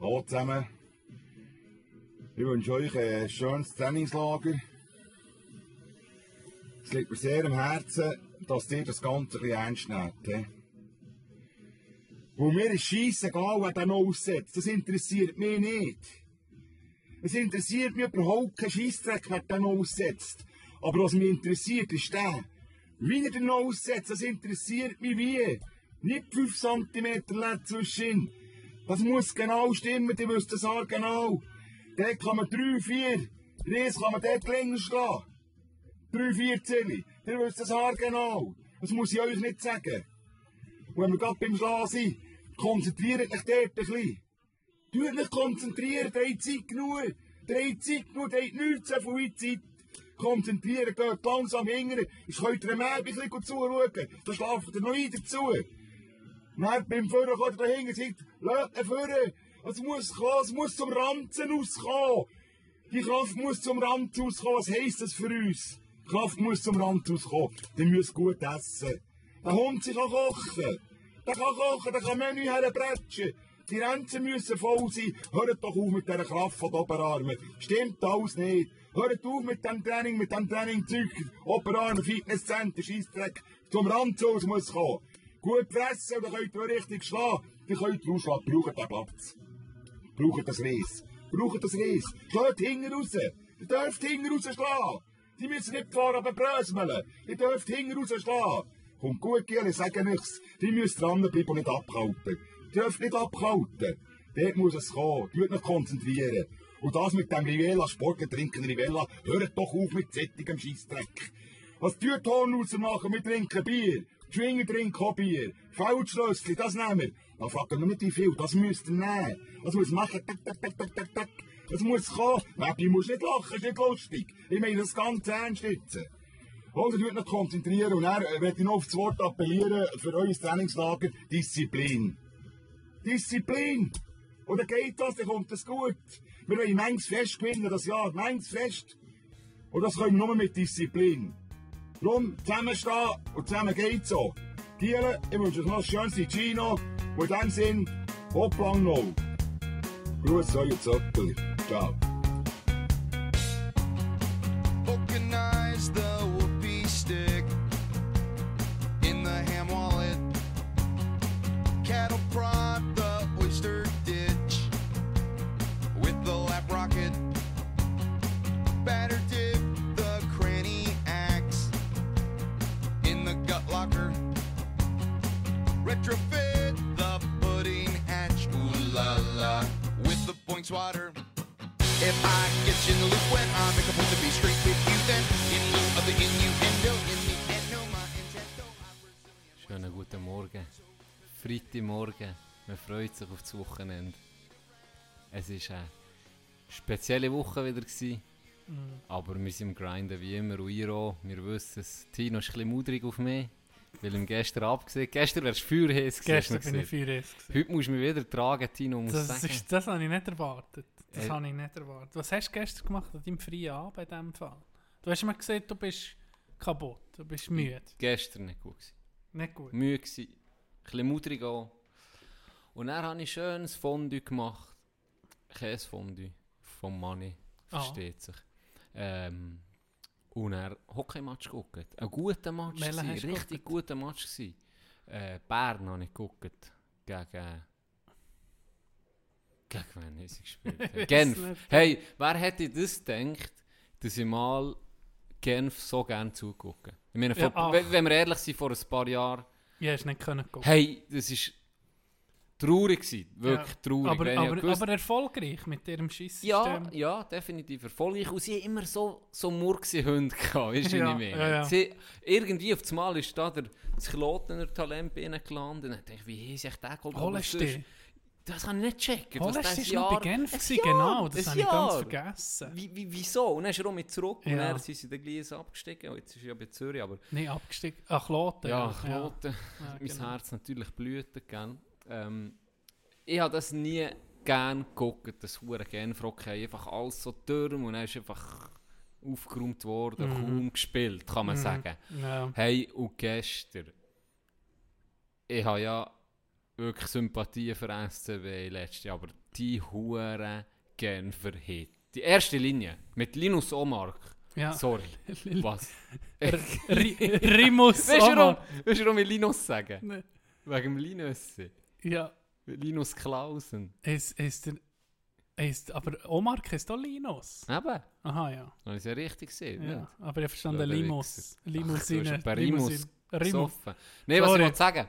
Hallo zusammen. Ich wünsche euch ein schönes Trainingslager. Es liegt mir sehr am Herzen, dass ihr das Ganze ein bisschen ernst nehmt. he? Wo mir ist scheissegal, wer den aussetzt. Das interessiert mich nicht. Es interessiert mich überhaupt kein Scheissdreck, wer den aussetzt. Aber was mich interessiert, ist der. Wie er den aussetzt, das interessiert mich wie. Nicht 5 cm zwischen. Das muss genau stimmen, ihr wisst das auch genau. Dort kann man 3, 4, Reis kann man dort länger schlagen. 3, 4 Zilli. Ihr wisst das auch genau. Das muss ich euch nicht sagen. Und wenn wir gerade beim Schlagen sind, konzentriert euch dort ein bisschen. Tut euch konzentrieren, ihr habt Zeit genug. Ihr habt Zeit genug, ihr habt nichts so viel Zeit. Konzentrieren, geht langsam hingern. Ich könnt ihr mehr ein bisschen zuschauen. Da schlaft ihr noch ein dazu. Dann beim Führen kommt ihr dahinter und sagt, lasst ihn führen. Es muss kommen, es muss zum Ranzen auskommen. Die Kraft muss zum Rand auskommen. Was heisst das für uns? Die Kraft muss zum Rand auskommen. Die müsst gut essen. Der Hund kann kochen. Der kann kochen, der kann Menü herbretschen. Die Grenzen müssen voll sein. Hört doch auf mit dieser Kraft von den Oberarmen. Stimmt alles nicht. Hört auf mit dem Training, mit dem Training-Zeug. Oberarme, Fitnesscenter, Scheissdreck. Zum aus muss kommen. Gut fressen, dann könnt ihr richtig schlagen. Dann könnt ihr ausschlagen. Braucht den Platz. Braucht das Reis. Braucht das Reis. Schlägt hinten raus. Ihr dürft hinten raus schlagen. Die müssen nicht fahren, aber brösmeln. Ihr dürft hinten raus schlagen. Kommt gut, Giel, ich sage nichts. Die müssen dranbleiben und nicht abhalten. Ihr dürft nicht abhalten. Dort muss es kommen. Tut euch konzentrieren. Und das mit dem Rivella, Sportler trinken Rivella, hört doch auf mit sättigem Scheissdreck. Was tut Hornhauser machen? Wir trinken Bier. Schwinger trinken auch Bier. Feldschlössli, das nehmen wir. Da fragen wir nicht wie viel, das müsst ihr nehmen. Das muss machen, tak, tak, tak, tak, tak, tak. Das muss kommen. Baby, muss nicht lachen, ist nicht lustig. Ich meine das ganz ernst jetzt. Also, tut euch konzentrieren und dann äh, werde ich noch auf das Wort appellieren für euer Trainingslager, Disziplin. Disziplin! Und dann geht das, dann kommt das gut. Wir wollen manches Fest gewinnen, das Jahr, manches Fest. Und das können wir nur mit Disziplin. Darum zusammenstehen und zusammen geht's so. Giele, ich wünsche euch noch ein schönes Gino. Und in dem Sinn, hopplang noch. Gruß, euer Zöppel. Ciao. Man freut sich auf das Wochenende. Es war eine spezielle Woche wieder. Gewesen, Aber wir sind im Grinden wie immer. Und ihr auch. Wir wissen es. Tino ist ein bisschen mudrig auf mich. Weil ihm gestern abgesehen. Gestern wärst du feuerheiß gewesen, Gestern bin ich gewesen. Heute musst du mich wieder tragen, Tino. Muss Das, sagen. ist, das habe ich nicht erwartet. Das Äh. habe ich nicht erwartet. Was hast du gestern gemacht an deinem freien Abend in diesem Fall? Du hast mir gesagt, du bist kaputt, du bist müde. Gestern nicht gut. Gewesen. Nicht gut. Müde gewesen. Ein bisschen mudrig auch. Und dann habe ich schönes Fondue gemacht. Käsefondue vom. Ah. Versteht sich. Ähm, und er Hockeymatch geguckt. Ein guter Match. Hast du Richtig geguckt? guter Match. Gewesen. Äh, Bern habe ich geguckt. Gegen... Gegen wen haben sie gespielt? Genf. Hey, wer hätte das gedacht, dass ich mal Genf so gerne zugucke? Ich meine, Ja, vor, wenn, wir ehrlich sind, vor ein paar Jahren Ich hast nicht können gucken. Hey, das ist traurig gewesen, wirklich Ja. traurig. Aber, ich aber, gewusst- aber erfolgreich mit ihrem Scheiss. ja, ja, definitiv erfolgreich. Und sie immer so, so murkse Hunde gehabt, weißt du, Ja, ich meine? ja, ja. Sie, irgendwie auf das Mal ist da der, das Klotener Talent bei ihnen gelandet. Und dann dachte ich, wie haben sich der geholt? Du? Das kann ich nicht checken. Holst das du noch bei Jahr- Genf? Gewesen? Jahr, Genau, das habe ich ganz Jahr. vergessen. Wie, wie, wieso? Und dann ist er auch mit zurück und Ja. dann sind sie dann gleich abgestiegen. Und jetzt ist er ja bei Zürich, aber Nein, abgestiegen. Ach, Kloten. ja, Kloten. Ja, mein genau. Herz natürlich blühtet, gell? Ähm, ich habe das nie gern geguckt, das hure Genfrockey. Einfach alles so dürm und dann ist einfach aufgeräumt worden, Mhm. kaum gespielt, kann man Mhm. sagen. Ja. Hey, und gestern, ich habe ja wirklich Sympathien für SCB letztes Jahr, aber die Huren Genfer Hit. Die erste Linie mit Linus Omark. Ja. Sorry. Was? Rimus. Weißt du, warum, Omar. weißt du, warum ich Linus sagen? Nee. Wegen dem Linus. Ja, Linus Klausen. ist, ist der. Ist, aber Omar ist doch Linus. Eben. Aha, ja. Ich es ja richtig gesehen. ja. nicht? Aber ich verstand. Ach, Limousine. bei Rimus. Rimus. Nein, was ich wollte sagen.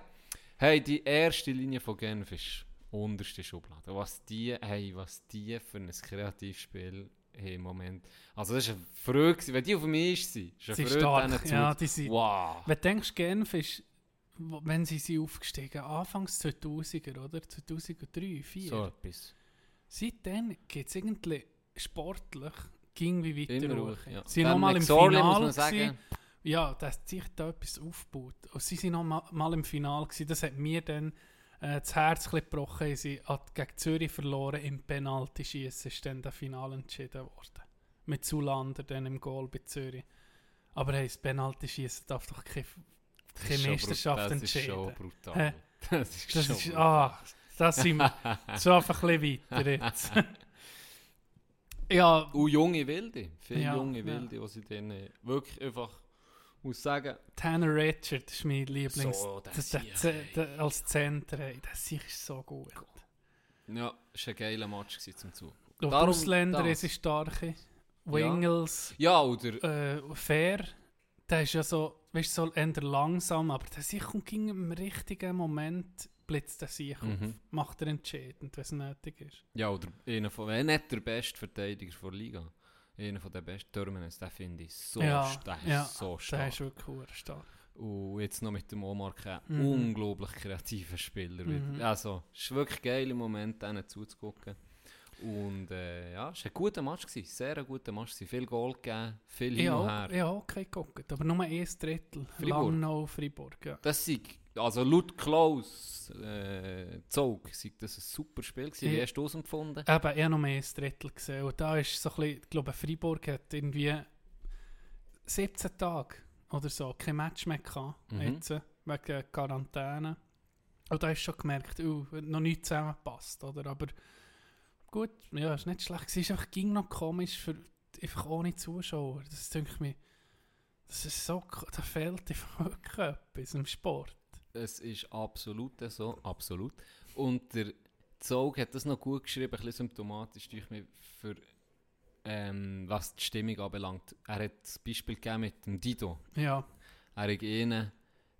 Hey, die erste Linie von Genf ist unterste Schublade. Was die, hey, was die für ein Kreativspiel im Moment. Also das ist eine gewesen. wenn die auf mich ist, sie. Ist eine Sie Freude, stark. Ja, die sind. Wow. Wenn du denkst, Genf ist, wenn sie sind aufgestiegen, Anfangs 2000er, oder? 2003, 2004. So etwas. Seitdem geht es irgendwie sportlich, ging wie weiter Immer hoch. Ja. Sie sind Dann noch mal im Finale. Ja, da hat sich da etwas aufgebaut. Und sie sind noch mal, mal im Finale. Das hat mir dann äh, das Herz gebrochen. Sie hat gegen Zürich verloren im Penalty-Schießen. ist dann das Finale entschieden worden. Mit Zulander dann im Goal bei Zürich. Aber hey, das Penalty-Schießen darf doch keine, Das keine Meisterschaft Das brutal. Hä? Das ist Das schon ist, brutal. ah, das sind wir so einfach ein bisschen weiter jetzt. ja, Und junge Wilde. Viele Ja, junge ja. Wilde, die sie dann äh, wirklich einfach, muss sagen, Tanner Richard ist mein Lieblings. So, das, Z- ey. der, als der Sieg ist so gut. ja, es war ein geiler Match zum. Und die Ausländer das. sind starke. Wingles, Ja, oder äh, Fair, der ist ja so, weißt du, so eher langsam, aber der Sieg kommt im richtigen Moment, blitzt der Sieg auf. Mhm. Macht er entscheidend, wenn es nötig ist. Ja, oder einer von, wenn nicht der beste Verteidiger der Liga, einer von den besten Terminals, den finde ich so, Ja, sta- der ist ja, so Der stark. ist wirklich stark. Und jetzt noch mit dem Omar K. Mhm. unglaublich kreativer Spieler. Mhm. Also, es ist wirklich geil im Moment, denen zuzugucken. Und äh, ja, es war ein guter Match, gewesen, sehr ein guter Match. gewesen. Viel Goal gegeben, viel hin und her. auch keinen geguckt, aber nur ein Drittel. Fribourg? Langnau, Fribourg, ja. Das sei, also laut Klaus äh, Zog, sei das ein super Spiel gewesen. Wie Ja. hast du es empfunden? Eben, ich habe mehr ein Drittel gesehen. Und da ist so ein bisschen, ich glaube, Freiburg hat irgendwie 17 Tage oder so kein Match mehr gehabt, Mhm. jetzt, wegen Quarantäne. Und da hast du schon gemerkt, uh, noch nicht zusammenpasst, oder? Aber gut, ja, es war nicht schlecht. Es ist einfach, ging noch komisch für einfach ohne Zuschauer. Das denke ich mir, das ist so, da fehlt einfach wirklich etwas im Sport. Es ist absolut so, absolut. Und der Zog hat das noch gut geschrieben, ein bisschen symptomatisch, durch mich, für ähm, was die Stimmung anbelangt. Er hat das Beispiel gegeben mit dem Dido. Ja, Er hat einen,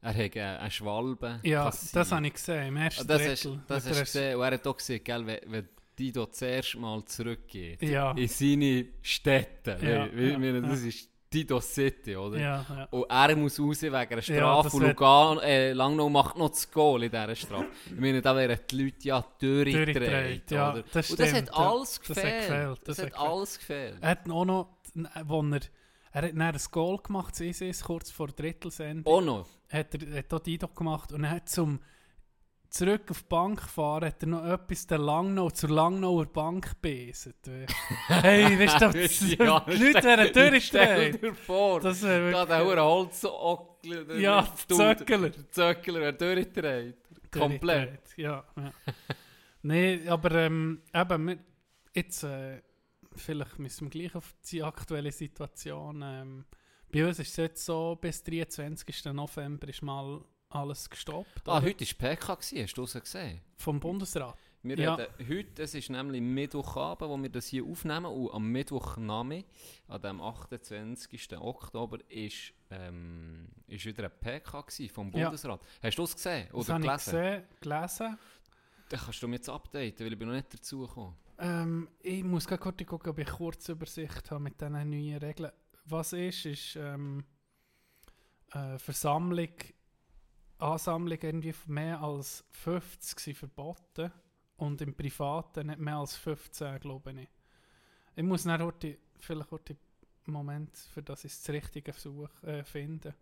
er hat äh, eine Schwalbe ja kassiert. das habe ich gesehen, im ersten Ah, Das hast, Drittel. das Hat hast du es- gesehen. Und er hat auch gesehen, gell, wenn, wenn Dido zuerst mal zurückgeht Ja. in seine Städte. Ja, ja, meine, das ja. ist Dido City, oder? Ja, ja. Und er muss raus wegen einer Ja, Strafe das und Lugano, äh, Langnau macht noch das Goal in dieser Strafe. ich meine, da wären die Leute ja durchgedreht. Ja, oder? das und das hat ja. alles Das hat gefehlt. gefehlt, Das, das hat hat gefehlt. alles gefehlt. Er hat auch noch, wo er, er hat dann ein Goal gemacht, das ist kurz vor Drittelsende. Auch noch. Hat er hat auch Dido gemacht und er hat zum zurück auf die Bank fahren, hat er noch etwas der Langnau zur Langnauer Bank gebesen. hey, weißt du, die Leute werden Stell durchgedreht. dir vor, Das wäre da der hure Holzockel. Ja, Zöckler. Zöckler wäre durchgedreht. Komplett. Ja, ja. Nein, aber ähm, eben, wir, jetzt, äh, vielleicht müssen wir gleich auf die aktuelle Situation. Ähm, bei uns ist es jetzt so, bis 23. November ist mal alles gestoppt. Ah, oder? heute war PK, hast du es gesehen? Vom Bundesrat. Wir Ja. reden heute, es ist nämlich Mittwochabend, wo wir das hier aufnehmen und am Mittwochnachmittag, an dem 28. Oktober, ist, ähm, ist wieder ein PK vom Ja. Bundesrat. Hast du es gesehen Das oder ich gelesen? gesehen, gelesen. Dann kannst du mir jetzt updaten, weil ich bin noch nicht dazu gekommen. Ähm, ich muss gerade kurz gucken, ob ich kurz Übersicht habe mit diesen neuen Regeln. Was ist, ist ähm, äh, Versammlung, Ansammlung irgendwie mehr als 50 sind verboten und im Privaten nicht mehr als 15, glaube ich. Ich muss dann heute, vielleicht heute Moment, für das ich das richtige Versuch äh, finde.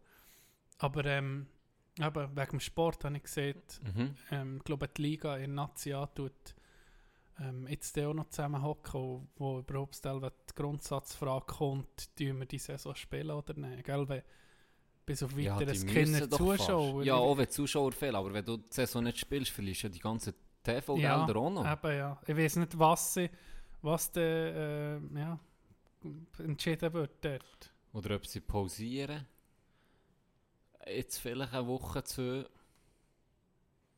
Aber ähm, eben, wegen dem Sport habe ich gesehen, Mhm. ähm, ich glaube, die Liga in Nazia tut ähm, jetzt auch noch zusammenhocken, wo, wo überhaupt die Grundsatzfrage kommt, tun wir die Saison spielen oder nicht. Gell? Weil bis auf Ja, die weiteres keine doch Zuschauer. fast. Ja, auch wenn die Zuschauer fehlen, aber wenn du die Saison nicht spielst, verlierst du ja die ganzen TV-Gelder auch noch. Eben, ja. Ich weiß nicht, was, sie, was der, äh, ja, entschieden wird dort. Oder ob sie pausieren. Jetzt vielleicht eine Woche, zwei.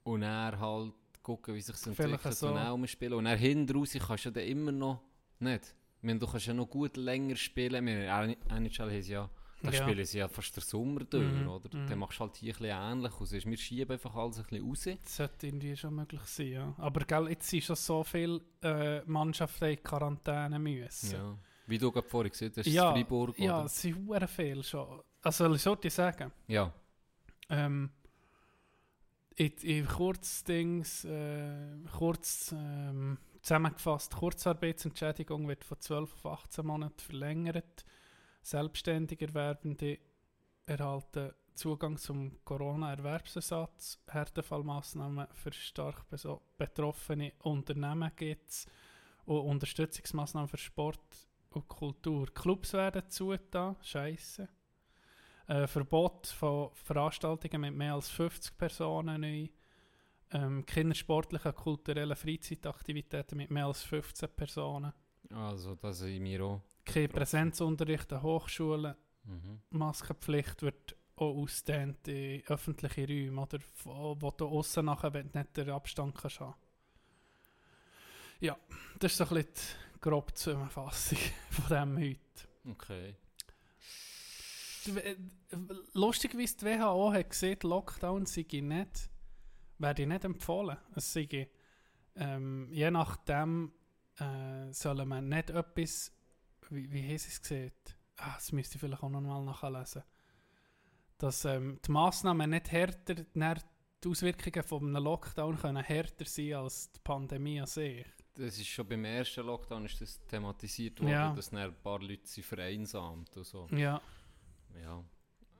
Und dann halt gucken, wie sich Vielleicht entwickelt so. und auch mal spielen. Und dann hinten raus kannst du dann immer noch nicht. Ich meine, du kannst ja noch gut länger spielen. Wir NHL haben sie ja, da Ja. spielen sie ja fast der Sommer durch, Mhm, oder? mhm. Dann machst du halt hier ein bisschen ähnlich aus. Wir schieben einfach alles ein bisschen raus. Das sollte irgendwie schon möglich sein, ja. Aber gell, jetzt sind schon so viele äh, Mannschaften in Quarantäne müssen. Ja. Wie du gerade vorhin gesagt hast, ja, Freiburg, ja oder? es sind hure viel schon. Also, ich sollte sagen, Ja. ähm, in, in Kurzdings, äh, kurz ähm, zusammengefasst, Kurzarbeitsentschädigung wird von 12 auf 18 Monate verlängert. Selbstständig Erwerbende erhalten Zugang zum Corona-Erwerbsersatz. Härtefallmaßnahmen für stark betroffene Unternehmen gibt es. Und Unterstützungsmaßnahmen für Sport und Kultur. Clubs werden zugetan. Scheiße. Äh, Verbot von Veranstaltungen mit mehr als 50 Personen neu. Ähm, kindersportliche, kulturelle Freizeitaktivitäten mit mehr als 15 Personen. Also, das sind wir auch. Kein Präsenzunterricht an Hochschulen. Mhm. Maskenpflicht wird auch ausgedehnt in öffentliche Räume, oder, wo wo du aussen nachher wenn du nicht den Abstand kannst haben. Ja, das ist so ein bisschen die grobe Zusammenfassung von dem heute. Okay. W- Lustigerweise, die WHO hat gesehen, Lockdown sei nicht, werde nicht empfohlen. Es sei, ähm, je nachdem äh, soll man nicht etwas, wie, wie haben sie es gesehen? Ah, das müsste ich vielleicht auch noch mal nachlesen. Dass ähm, die Massnahmen nicht härter, die Auswirkungen von einem Lockdown können härter sein als die Pandemie an sich. Das ist schon beim ersten Lockdown ist das thematisiert worden, Ja. dass ein paar Leute sind vereinsamt und so. Ja. Ja.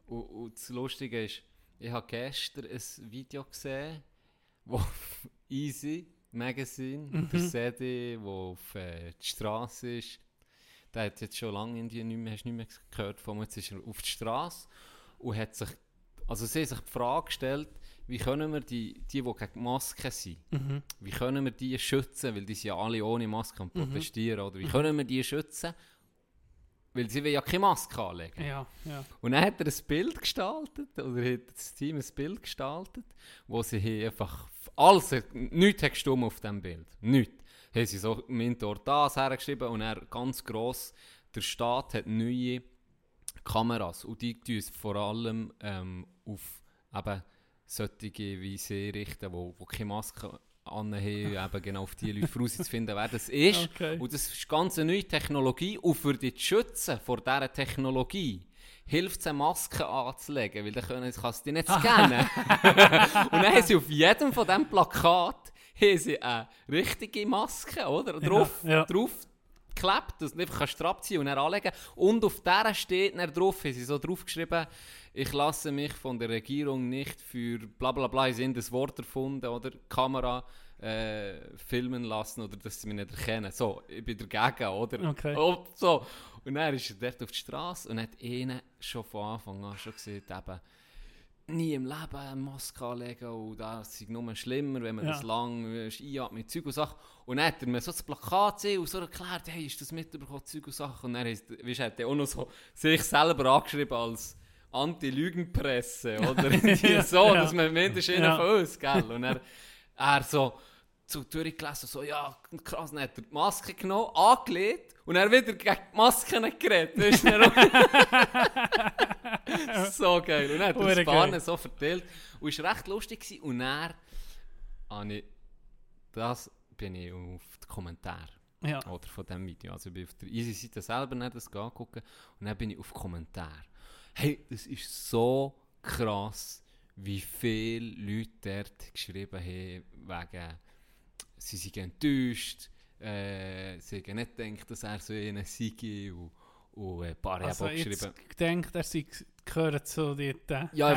Und, und das Lustige ist, ich habe gestern ein Video gesehen, wo auf Easy Magazine, Mhm. der CD, wo auf äh, die Straße ist, der hat jetzt schon lange in die nicht mehr, hast nicht mehr gehört von jetzt ist er auf die Straße und hat sich, also sie haben sich die Frage gestellt, wie können wir die, die, die gegen Masken sind, Mhm. wie können wir die schützen, weil die sind ja alle ohne Maske am Mhm. protestieren, oder wie können wir die schützen, weil sie will ja keine Maske anlegen. Ja, ja. Und dann hat er ein Bild gestaltet, oder hat das Team ein Bild gestaltet, wo sie hier einfach alles, nichts hat gestummt auf diesem Bild. Nichts. Haben sie so im Intor das hergeschrieben und er ganz gross, der Staat hat neue Kameras und die tun vor allem ähm, auf eben solche wie sie richten, wo, wo keine Maske anhaben, eben genau auf die Leute herauszufinden, wer das ist. Okay. Und das ist ganz eine neue Technologie. Und für dich zu schützen vor dieser Technologie, hilft es, eine Maske anzulegen, weil dann können, kann es dich nicht scannen. und dann haben sie auf jedem von diesen Plakat haben sie eine richtige Maske, oder? Drauf, ja. drauf geklebt, dass du einfach kannst abziehen und dann anlegen Und auf der steht dann drauf, haben sie so drauf geschrieben, ich lasse mich von der Regierung nicht für bla bla bla, haben das Wort erfunden, oder Kamera äh, filmen lassen, oder dass sie mich nicht erkennen. So, ich bin dagegen, oder? Okay. Oh, so. Und dann ist er dort auf die Straße und hat ihnen schon von Anfang an schon gesagt, eben, nie im Leben eine Maske anlegen und das ist nur schlimmer, wenn man Ja. das lang äh, einatmet mit Zeug und Sachen. Und dann hat er mir so das Plakat gesehen und so erklärt, hey, ist das mitbekommen, Zeug und Sachen. Und dann ist, weißt, hat er auch noch so sich selber angeschrieben als Anti-Lügenpresse, oder? So, Ja. dass man mindestens Ja. ja. von uns, gell? Und er, er so zu durchgelesen, so, ja, krass, dann hat er die Maske genommen, angelegt und er wieder gegen die Maske geredet. Weißt du, so geil. Und hat er Hure das Bahnen so verteilt. Und es war recht lustig. Gewesen. Und habe ich, das bin ich auf die Kommentare Ja. oder von diesem Video. Also ich bin auf der Easy-Seite selber nicht das angucken und dann bin ich auf Kommentare. Hey, das ist so krass, wie viele Leute dort geschrieben haben, wegen, sie sind enttäuscht, äh, sie haben nicht gedacht, dass er so einen sei und, und ein paar Also haben auch jetzt geschrieben. denkt er, sie gehören zu den Ja,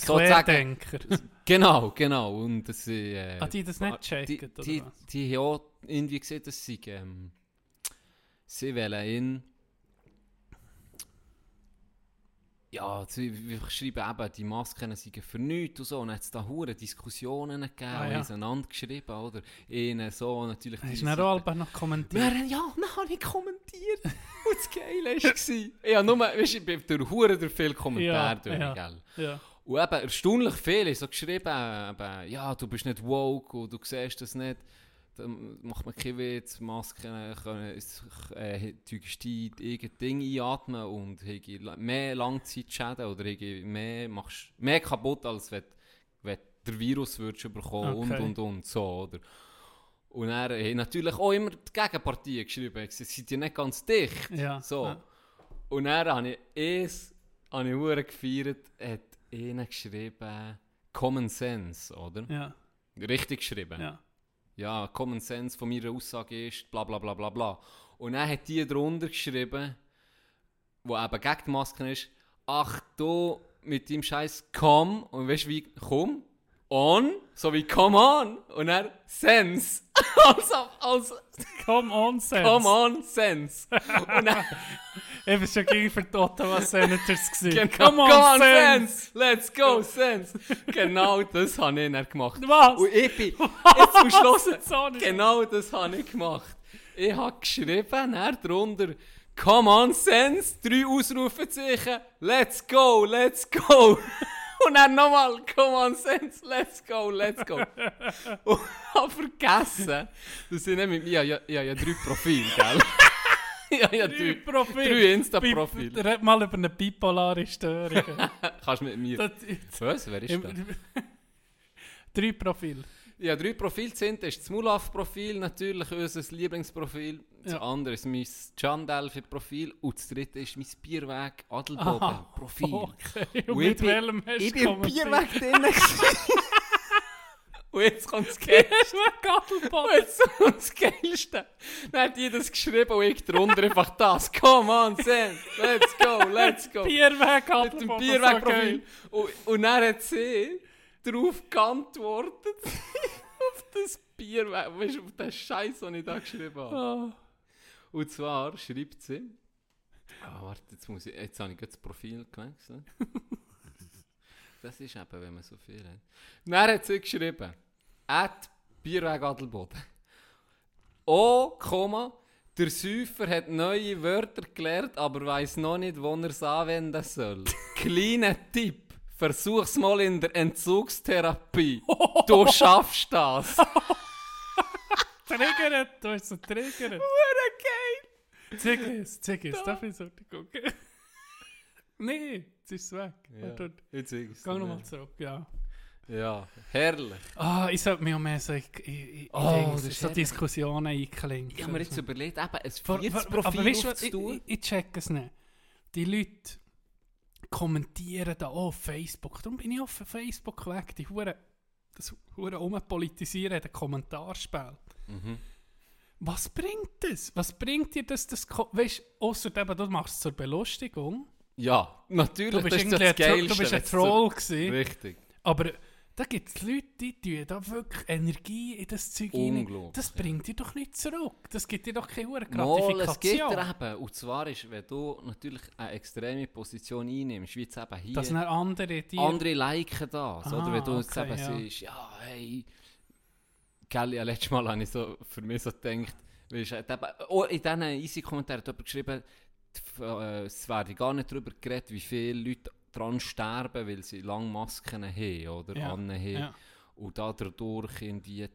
sozusagen- Querdenker. Genau, genau. Und das, äh, Ah, die das nicht die, checken, oder die, was? die haben auch irgendwie gesehen, dass sie, ähm, sie wollen ihn ja, wir schreiben eben, die Masken seien für nichts und so. Und dann hat es da hure Diskussionen gegeben, Ah, ja. einander geschrieben, oder? Ihnen so, natürlich Hast du dann auch noch kommentiert? Wir, ja, dann habe ich kommentiert. Und das Geile war, ja, nur, weißt, ich bin durch hure durch viele Kommentare Ja, durch, ja. gell? Ja. Und eben erstaunlich viele so geschrieben, eben, ja, du bist nicht woke und du siehst das nicht. Dann macht man keinen Witz, Masken können äh, die irgendein Ding einatmen und mehr Langzeitschäden oder mehr, machst mehr kaputt, als wenn, wenn der Virus würdest bekommen und Okay. und und so, oder? Und er hat natürlich auch immer die Gegenpartie geschrieben, sie sind ja nicht ganz dicht. Ja. So. Ja. Und dann habe ich es habe ich hure gefeiert, hat ihnen geschrieben Common Sense, oder? Ja. Richtig geschrieben. Ja. Ja, Common Sense von meiner Aussage ist bla bla bla bla bla. Und dann hat die drunter geschrieben, wo eben gegen die Masken ist, ach du mit dem Scheiß komm und weißt du wie komm? On, so wie come on und dann sense. also, also, Come on, Sense. come on, sense. Und dann, Ich bin schon gegen für die Ottawa Senators gewesen. Genau, come on, sense. Let's go, Sense! genau das habe ich dann gemacht. Was? Und ich bin jetzt am Schluss, nicht. genau das habe ich gemacht. Ich habe geschrieben, dann drunter, come on, Sense, drei Ausrufezeichen, let's go, let's go. Und dann nochmal, come on, Sense, let's go, let's go. Und habe vergessen, dass ich nicht mit mir, ja, ja, ja, drei Profile, gell? ja, ja, Drei Profile. drei Insta-Profile. Red mal über eine bipolare Störung. Kannst mit mir. Das- Was? Wer ist das? Drei Profile. Ja, drei Profile sind. Das ist das Mulaf-Profil, natürlich unser Lieblingsprofil. Das Ja. andere ist mein John Delphi-Profil. Und das dritte ist mein Bierweg Adelboden-Profil. Okay. Und Und mit ich bin- welchem hast Ich du bin im Bierweg drin. Und jetzt kommt das Geilste. Und jetzt kommt das Geilste. Dann hat die das geschrieben und ich drunter einfach das. Come on, Sam. Let's go, let's go. Bierweg mit dem Bierweg-Profil. Und, und dann hat sie darauf geantwortet. auf das Bierweg. Weißt du, auf den Scheiß, den ich da geschrieben habe. Oh. Und zwar schreibt sie. Ah, warte, jetzt, muss ich, jetzt habe ich das Profil gewechselt. Das ist eben, wenn man so viel hat. Dann hat sie geschrieben: At Bierweg Adelboden. Oh, Komma. Der Säufer hat neue Wörter gelernt, aber weiß noch nicht, wo er es anwenden soll. Kleiner Tipp. Versuch's mal in der Entzugstherapie. Du schaffst das. Triggert, du hast so triggert. Hure geil. Zeig es, zeig es, darf ich so gucken? Nee, jetzt ist es weg. Ja, Warte, jetzt ich's Geh dir. nochmal zurück, ja. Ja, herrlich. Ah, ich sollte mich auch mehr so in, in, in, Oh, in das so ist herrlich. Diskussionen einklinken. Ich habe mir jetzt überlegt, eben ein viertes Profil aber weißt was, ich, aufzutun. ich, ich check es nicht. Die Leute kommentieren da auch auf Facebook. Darum bin ich auf Facebook weg. Die Hure, das Hure umpolitisieren den Kommentarspalt. Mhm. Was bringt das? Was bringt dir das? das weißt du, außer du machst es zur Belustigung. Ja, natürlich, Du bist, das ist das Geilste. du bist ein Troll gewesen. Richtig. Aber da gibt es Leute, die tun da wirklich Energie in das Zeug rein. Das ja. bringt dir doch nicht zurück. Das gibt dir doch keine hohe Mal, es gibt Gratifikation. dir eben, und zwar ist, wenn du natürlich eine extreme Position einnimmst, wie jetzt eben hier, Dass andere die... andere liken das, Ah, oder wenn du jetzt okay, eben ja. siehst, ja, hey, gell, ja, letztes Mal habe ich so für mich so gedacht, weißt, eben, oh, in diesen Easy-Kommentaren hat jemand geschrieben, es werde gar nicht darüber geredet, wie viele Leute daran sterben, weil sie lange Masken haben oder Ja, anhaben. ja. Und dadurch irgendwie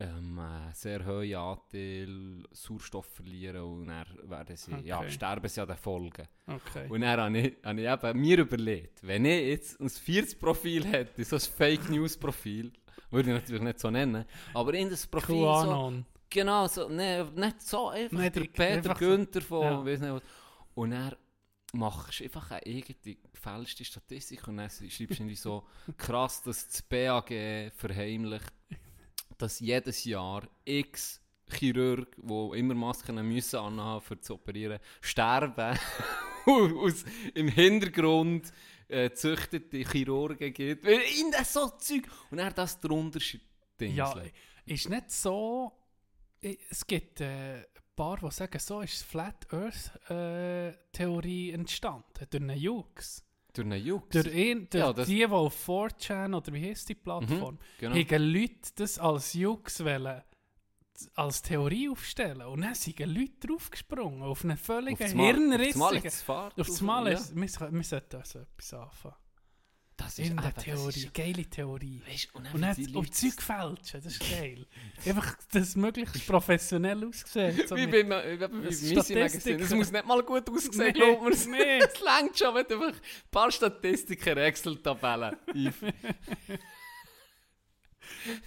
ähm, einen sehr hohen Anteil Sauerstoff verlieren und dann werden sie, ja, Okay. sterben sie an den Folgen. Okay. Und dann habe ich, habe ich eben mir überlegt, wenn ich jetzt ein viertes Profil hätte, so ein Fake News Profil, würde ich natürlich nicht so nennen, aber in das Profil so, QAnon. genau, so, ne, nicht so einfach, Nicht der Peter einfach so- Günther von, ja. weiss nicht was. Und er machst einfach eine eigene gefälschte Statistik und dann schreibst du irgendwie so, krass, dass das BAG verheimlicht, dass jedes Jahr x Chirurg, die immer Masken müssen anhaben für zu operieren, sterben. Aus, Im Hintergrund äh, züchtete Chirurgen gibt. In das so Zeug. Und er das drunter dingselt. Ja, ist nicht so... i- Es gibt äh, paar, die sagen, so ist die Flat Earth äh, Theorie entstanden, durch einen Jux. Durch einen Jux. Durch, ihn, durch Ja, das- die, die auf 4chan oder wie heisst die Plattform, genau. haben Leute das als Jux wollen, als Theorie aufstellen. Und dann sind Leute draufgesprungen, auf einen völligen Auf das Mal- auf das Mal Auf das Mal ja. ist, wir, so- wir sollten also etwas anfangen. Das ist eben, das Theorie, ist- geile Theorie. Weisst, und Und dann auf Zeug fälschen, das ist geil. Einfach, dass möglichst professionell aussieht. So Wie mit- bei, wie bei Das. Das muss nicht mal gut aussehen, Nee, glaubt man es. nee. Es längt schon, wenn einfach ein paar Statistiken, Excel-Tabellen einfügst.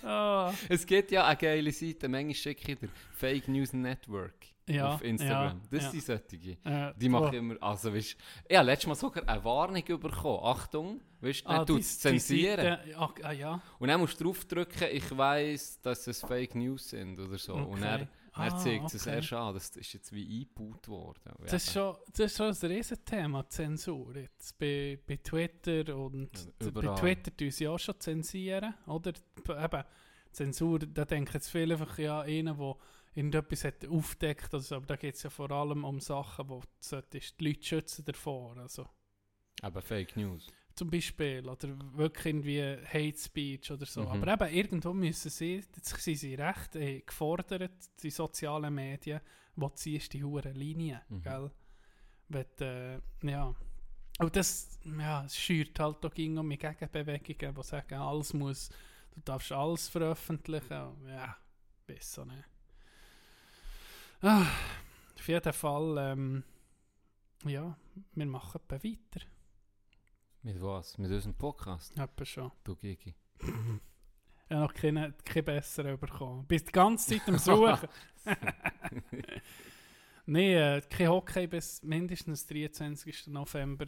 Ah, Es gibt ja eine geile Seite, manchmal schicke ich dir Fake News Network Ja, auf Instagram. ja, das ja. sind solche. äh, Die machen oh. immer, also weißt habe letztes Mal sogar eine Warnung bekommen. Achtung, weißt du, Ah, du die- es die zensieren. Seite- ah, ja. Und dann musst du draufdrücken, ich weiss, dass es Fake News sind oder so. Und Okay. er, er Ah, zeigt es okay. erst an, das ist jetzt wie eingebaut worden. Und Das ist, schon, das ist schon ein Riesenthema, Zensur. Jetzt bei, bei Twitter und Ja, bei überall. Twitter tun sie auch schon zensieren, oder? Eben, Zensur, da denken jetzt viele einfach, ja, einer, der irgendetwas hat aufdeckt, also, aber da geht es ja vor allem um Sachen, wo du die Leute schützen davor, also aber Fake News. zum Beispiel, oder wirklich irgendwie Hate Speech oder so. Mhm. Aber eben, irgendwo müssen sie, jetzt sind sie recht äh, gefordert, die sozialen Medien, wo ziehst die hure Linie, Mhm. gell? Wenn, äh, ja. Und das, ja, es schürt halt auch ging um Gegenbewegungen, die sagen, alles muss, du darfst alles veröffentlichen. Ja, besser nicht. Ah, auf jeden Fall, ähm, ja, wir machen etwa weiter. Mit was? Mit unserem Podcast? Etwa schon. Du Gigi. Ich habe noch keine, keine besseren bekommen. Bist die ganze Zeit am Suchen. Nein, äh, kein Hockey bis mindestens 23. November.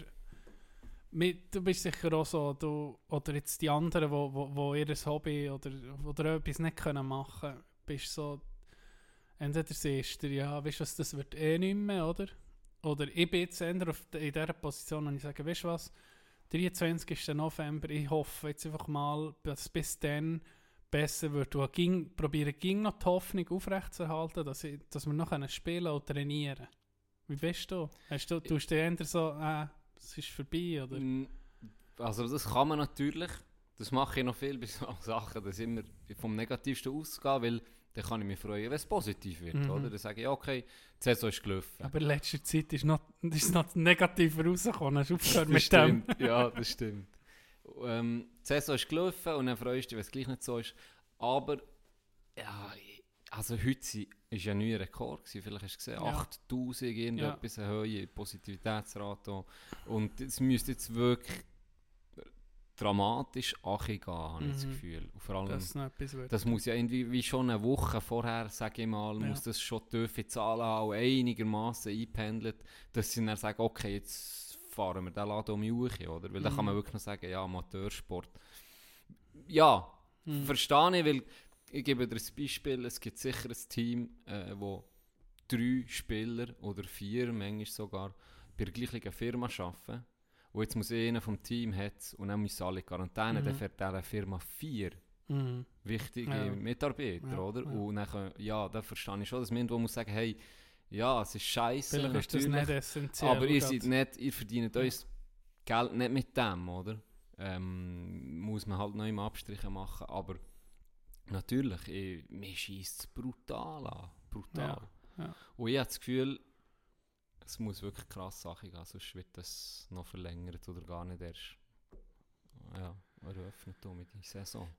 Mit, du bist sicher auch so, du, oder jetzt die anderen, die wo, wo, wo ihr Hobby oder, oder etwas nicht können machen können, bist so, entweder siehst du, ja, weißt du das wird eh nicht mehr, oder? Oder ich bin jetzt in dieser Position und ich sage, weißt du was, 23. November, ich hoffe jetzt einfach mal, dass es bis dann besser wird. Und ging, probiere ging noch die Hoffnung aufrechtzuerhalten, dass, ich, dass wir noch können spielen und trainieren Wie bist du? Hast du, tust du eher so, äh, es ist vorbei, oder? Also das kann man natürlich. Das mache ich noch viel bei so Sachen, dass ich immer vom Negativsten ausgehe, weil dann kann ich mich freuen, wenn es positiv wird. Mhm. Oder? Dann sage ich, okay, die Saison ist gelaufen. Aber in letzter Zeit ist noch, ist noch negativer rausgekommen. Hast du aufgehört mit dem? stimmt. Ja, das stimmt. Ähm, die Saison ist gelaufen und dann freust du dich, wenn es gleich nicht so ist. Aber, ja, also heute war ja ein neuer Rekord. Gewesen. Vielleicht hast du gesehen, Ja. 8000 irgendetwas, eine Höhe, Positivitätsrate. Und es müsste jetzt wirklich dramatisch angehen, habe ich das Mhm. Gefühl. Und vor allem, das, wird. muss ja irgendwie wie schon eine Woche vorher, sage ich mal, Ja. muss das schon tiefe Zahlen haben, einigermaßen einpendelt, dass sie dann sagen, okay, jetzt fahren wir den Laden um die Uhr, oder? Weil dann kann man Mhm. wirklich noch sagen, ja, Amateursport. Ja, Mhm. verstehe ich, weil ich gebe dir ein Beispiel, es gibt sicher ein Team, äh, wo drei Spieler oder vier, manchmal sogar, bei der gleichen Firma arbeiten. Und jetzt muss einer vom Team hat und dann müssen alle in Quarantäne, Mhm. dann fährt dieser Firma vier Mhm. wichtige Ja. Mitarbeiter, Ja, oder? ja. Und dann, kann- ja, da verstehe ich schon, dass man irgendwo muss sagen, hey, ja, es ist scheiße, Vielleicht ist das nicht essentiell. aber ihr, seid nicht, ihr verdient Ja. euch Geld nicht mit dem, oder? Ähm, muss man halt noch immer Abstriche machen, aber natürlich, ich, mir schießt es brutal an, brutal. Ja, ja. Und ich habe das Gefühl, es muss wirklich krass Sache gehen, sonst wird das noch verlängert oder gar nicht erst. Ja, eröffnet um die Saison.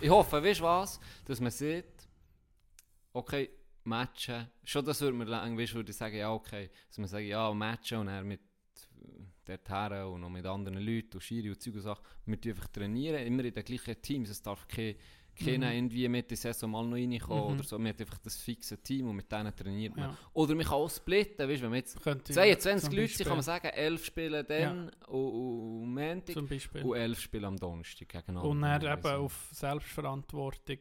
Ich hoffe, weißt du was, dass man sieht, okay, Matchen, schon das würde man lang, weißt, würde ich sagen, ja, okay, dass man sagt, ja, Matchen und er mit äh, dort her und noch mit anderen Leuten und Schiri und Zeug und Sachen, wir einfach trainieren, immer in den gleichen Teams, es darf kein, keiner Mhm. irgendwie mit der Saison mal noch reinkommen Mhm. oder so, man hat einfach das fixe Team und mit denen trainiert man. Ja. Oder man kann auch splitten, weißt du, wenn man jetzt Könnte 22 zum Leute sind, kann man sagen, 11 spielen dann und, und, und Montag und 11 spielen am Donnerstag gegeneinander. Und dann Also, eben auf Selbstverantwortung.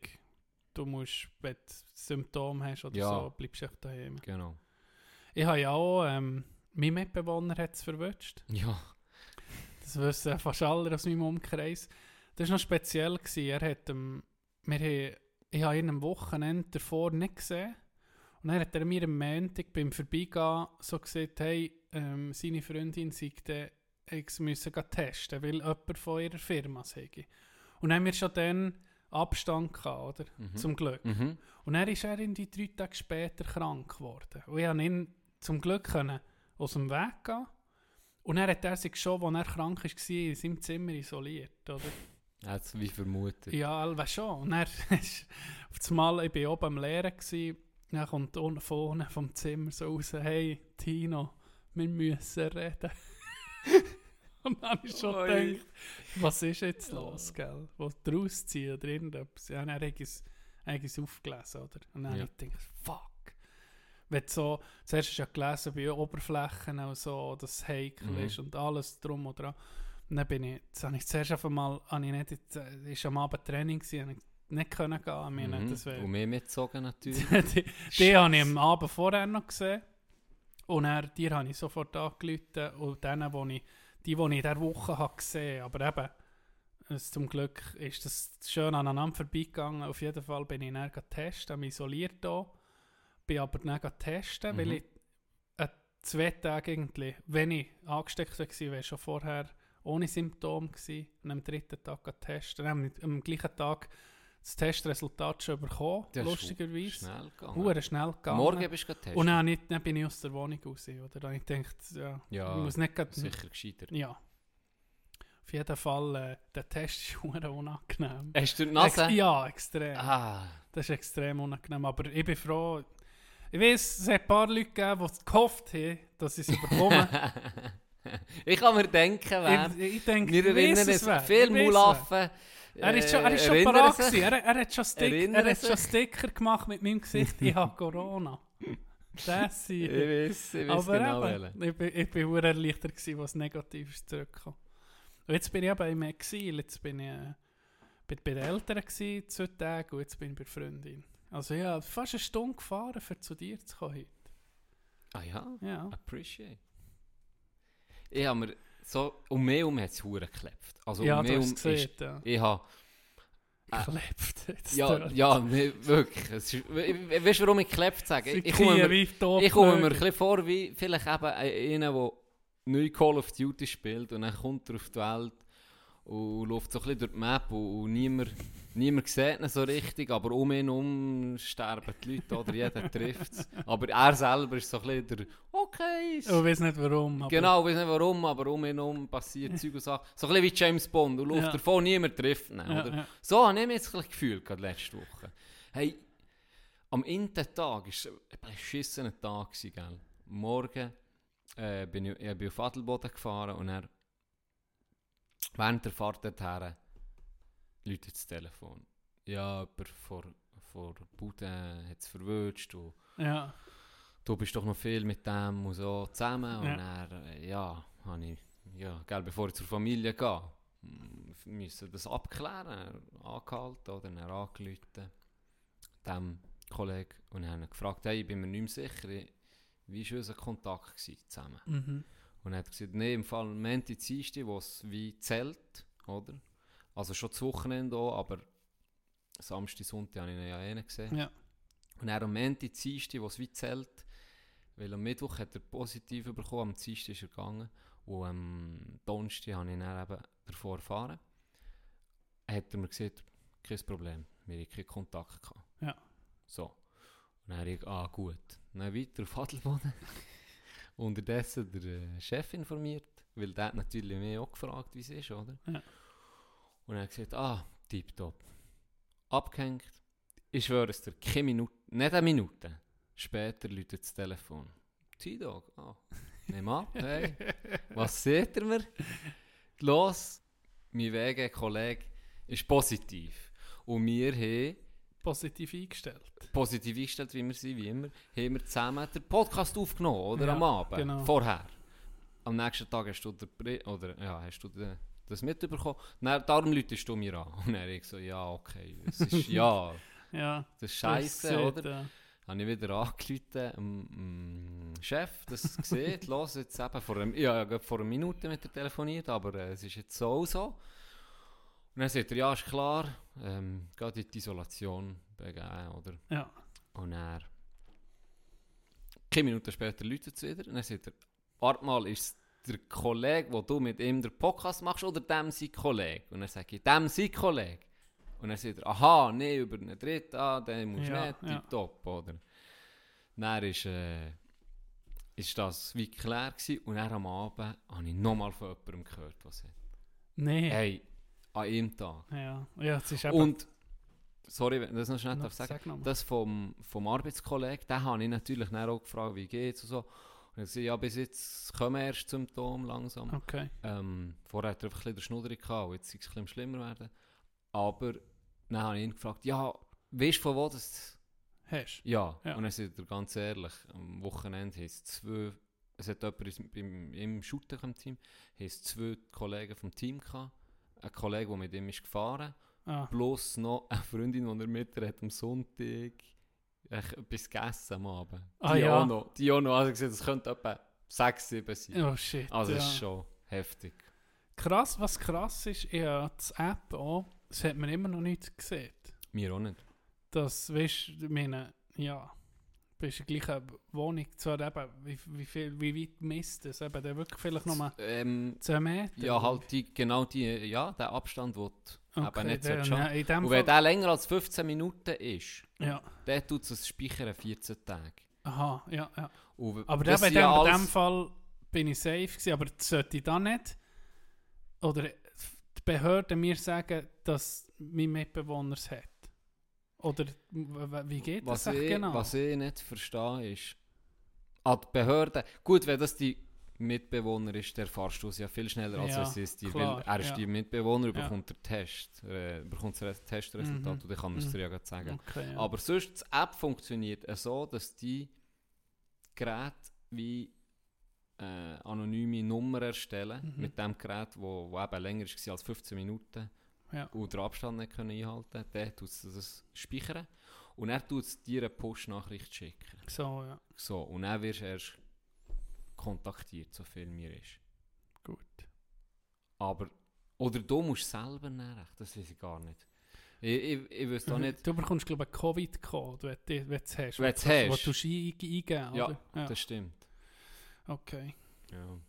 Du musst, wenn du Symptome hast oder Ja. so, bleibst du echt daheim. Genau. Ich habe ja auch, ähm, mein Mitbewohner hat es verwünscht. Ja. Das wissen fast alle aus meinem Umkreis. Das war noch speziell. Gewesen. Er hat, ähm, wir haben, ich habe ihn am Wochenende davor nicht gesehen. Und dann hat er mir am Montag beim Vorbeigehen so gesagt, hey, ähm, seine Freundin dann ich gehen testen, weil jemand von ihrer Firma sei. Und dann haben wir schon dann Abstand gehabt, oder? Mhm. Zum Glück. Mhm. Und dann ist er in die drei Tage später krank geworden. Und ich konnte ihn zum Glück können aus dem Weg gehen. Und dann hat er sich schon, als er krank war, in seinem Zimmer isoliert, oder? Jetzt wie vermutet. Ja, Alva schon. Und dann ist auf das Mal, ich war oben am Lehren, gewesen, dann kommt unten vorne vom Zimmer so raus, hey Tino, wir müssen reden. Und dann habe ich schon Oi. gedacht, was ist jetzt los, gell? Was draus ziehen oder irgendetwas. Ja, dann habe ich es, habe ich es aufgelesen, oder? Und dann Ja. habe ich gedacht, fuck. Wenn du so, zuerst hast du ja gelesen bei Oberflächen und so, dass es heikel Mhm. ist und alles drum und dran. Und dann bin ich, jetzt habe ich zuerst einfach mal, habe ich nicht, jetzt, äh, ist am Abend Training gewesen, habe ich nicht können gehen. Meine, Mhm. das wäre Und mehr mitgezogen natürlich. die, die habe ich am Abend vorher noch gesehen. Und dann, die habe ich sofort angerufen. Und denen, die ich, die, die ich in dieser Woche habe gesehen habe. Aber eben, es, zum Glück ist das schön aneinander vorbeigegangen. Auf jeden Fall bin ich dann testen, habe mich isoliert hier. Bin aber dann weil Mhm. ich äh, zwei Tage irgendwie, wenn ich angesteckt war, wäre schon vorher ohne Symptome gewesen. Und am dritten Tag testen. Dann habe ich am gleichen Tag das Testresultat schon bekommen, Das ist lustigerweise. Schnell gegangen. Hure schnell gegangen. Morgen bist du getestet. Und dann, dann bin ich aus der Wohnung raus. Oder? Dann ich gedacht, ja, Ja, ich muss nicht grad, Sicher gescheitert. Ja. Auf jeden Fall, äh, der Test ist hure unangenehm. Hast du die Nase? Ex ja, extrem. Ah. Das ist extrem unangenehm. Aber ich bin froh. Ich weiß, es hat ein paar Leute gegeben, die gehofft haben, dass ich es bekomme. ich kann mir denken, wer. ich, ich denke, Wir ich erinnern uns, viel Ich. Mulaffen. Er ist schon, er ist schon parat gewesen. Er, er, hat schon Stick, Erinnern er hat schon. Sticker gemacht mit meinem Gesicht. ich habe Corona. Das Ich ist weiß, ich weiß genau eben, ich bin, ich bin sehr erleichtert gewesen, was negativ ist zurückgekommen. Und jetzt bin ich eben im Exil, jetzt bin ich äh, bei, bei den Eltern gewesen, zwei Tage, und jetzt bin ich bei der Freundin. Also ja, fast eine Stunde gefahren, für zu dir zu kommen heute. Ah ja, Ja. appreciate. Ich habe mir so, um mich herum hat es Huren geklebt. Also ja, um mich herum gesehen, ist, ja. ich habe, Äh, Klebt jetzt ja, dort. ja, nee, wirklich. Es ist, we- we- weißt du, warum ich geklebt sage? Ich, ich komme mir, ich komme mir ein bisschen vor wie vielleicht eben einer, der neu Call of Duty spielt und dann kommt er auf die Welt und läuft so ein bisschen durch die Map und, und niemand, niemand sieht ihn so richtig, aber um ihn herum sterben die Leute oder jeder trifft es. Aber er selber ist so ein bisschen der «Okay». Ich weiß nicht warum. Genau, ich weiß nicht warum, aber um ihn herum passiert Zeug und Sachen. So ein bisschen wie James Bond, du läufst Ja. davon, niemand trifft ihn, oder? ja. So habe ich mich jetzt ein gefühlt, gerade letzte Woche. Hey, am ersten Tag war es ein beschissener Tag, gewesen, gell? Morgen äh, bin ich, ich bin auf Adelboden gefahren und er während der Fahrt dorthin läutet das Telefon. Ja, jemand vor, vor Bude hat es verwünscht Ja, du bist doch noch viel mit dem und so zusammen. Ja. Und dann, äh, ja, habe ich, ja, gell, bevor ich zur Familie gehe, m- müssen das abklären, angehalten oder dann angerufen, dem Kollegen, und dann gefragt, hey, ich bin mir nicht mehr sicher, wie war unser Kontakt gewesen, zusammen? mhm. Und er hat gesagt, nee, im Fall Menti Dienstag, wo es wie zählt, oder? Also schon das Wochenende auch, aber Samstag, Sonntag habe ich ihn ja eh gesehen. ja. Und dann am Ende, Dienstag, wo es wie zählt, weil am Mittwoch hat er positiv bekommen, am Dienstag ist er gegangen und am Donnerstag habe ich dann eben davor erfahren. Hat er mir gesagt, kein Problem, wir hatten keinen Kontakt. Gehabt. Ja. So. Und dann habe ich, ah gut. Dann weiter auf Adelboden. Unterdessen der äh, Chef informiert, weil der hat natürlich mich auch gefragt, wie es ist, oder? Ja. Und er hat gesagt, ah, tipptopp. Abgehängt. Ich schwöre es dir, keine Minute, nicht eine Minute später läutet das Telefon. T-Dog, ah, nimm ab, hey, was seht ihr mir? Los, mein Wege-Kollege ist positiv. Und wir haben Positiv eingestellt. positiv eingestellt, wie wir sind, wie immer, haben wir zusammen den Podcast aufgenommen, oder? Ja, Am Abend, genau. vorher. Am nächsten Tag hast du, den, oder, ja, hast du den, das mitbekommen. Dann, darum läutest du mir an. Und dann ich so, ja, okay, es ist, ja, Ja. das ist scheiße, oder? ja. Habe ich wieder angerufen, ähm, ähm, Chef, das gesehen, los, jetzt eben vor, einem, ja, vor einer Minute mit dir telefoniert, aber äh, es ist jetzt so und so. Und dann sagt er, ja, ist klar, ähm, geht in die Isolation begeben, oder? Ja. Und er keine Minuten später läutet es wieder und dann sagt er, warte mal, ist der Kollege, wo du mit ihm den Podcast machst, oder dem sein Kollege? Und dann sage ich, dem sein Kollege. Und dann sagt er, aha, nee, über einen Dritten, ah, den musst du Ja, nicht, ja. top, oder? Dann ist, äh, ist das wie klar gewesen, und dann am Abend habe ich nochmal von jemandem gehört, was sagt. Nee. Hey, an einem Tag. Ja, ja, es ist eben... Und, sorry, wenn ich das noch schnell darf sagen, sag das vom, vom Arbeitskollegen, den habe ich natürlich dann auch gefragt, wie geht's und so. Und er gesagt, ja, bis jetzt kommen erst Symptome langsam. Okay. Ähm, vorher hat er einfach ein bisschen den Schnudderig gehabt, und jetzt ist es ein bisschen schlimmer werden. Aber dann habe ich ihn gefragt, ja, weißt du von wo das... Hast Ja, Ja. und dann sagt er ganz ehrlich, am Wochenende haben es zwei, es hat jemand ins- beim, im Shooter im Team, haben es zwei Kollegen vom Team gehabt. Ein Kollege, der mit ihm ist gefahren Ah, plus noch eine Freundin, die er mit hat am Sonntag etwas gegessen am Abend. Ah, die ja. auch noch. Die auch noch. Also gesagt, es könnte etwa 6, 7 sein. oh shit. Also ja. das ist schon heftig. Krass, was krass ist, ich habe die App auch, das hat man immer noch nicht gesehen. Mir auch nicht. Das, weißt du, meine, ja, bist in der gleichen Wohnung, zwar eben, wie, wie, viel, wie weit misst es? Eben, der wirklich vielleicht noch mal Ähm, 10 Meter? ja, halt die, genau die, ja, der Abstand, den du eben nicht der, haben. nein, Und wenn Fall, der länger als 15 Minuten ist, ja, dann tut es speichern 14 Tage. aha, ja, ja. Und Aber das eben, ja in dem Fall bin ich safe gewesen, aber sollte ich da nicht, oder die Behörde mir sagen, dass mein Mitbewohner es hat? Oder wie geht was das ich, genau? Was ich nicht verstehe ist, an die Behörden, gut, wenn das die Mitbewohner ist, der fahrst du es ja viel schneller als Ja, es ist. Die, klar, er ist ja. die Mitbewohner, Ja. bekommt der Test, äh, bekommt das Testresultat Mhm. und dann kann es Mhm. dir ja sagen. Okay, ja. Aber sonst, die App funktioniert so, dass die Geräte wie äh, anonyme Nummer erstellen Mhm. mit dem Gerät, wo, wo eben länger war als 15 Minuten Ja. und den Abstand nicht können einhalten dann tut es das speichern und er tut es dir eine Push-Nachricht schicken. so, ja, So, und dann wirst du erst kontaktiert, so viel mir ist. gut. Aber, oder du musst selber nehmen, das weiß ich gar nicht. Ich, ich, ich weiß auch nicht, Du bekommst, glaube ich, einen Covid-Code, wenn du es hast. Wenn du es Wo hast. du eingeben Ja, oder? Ja, das stimmt. okay. Ja.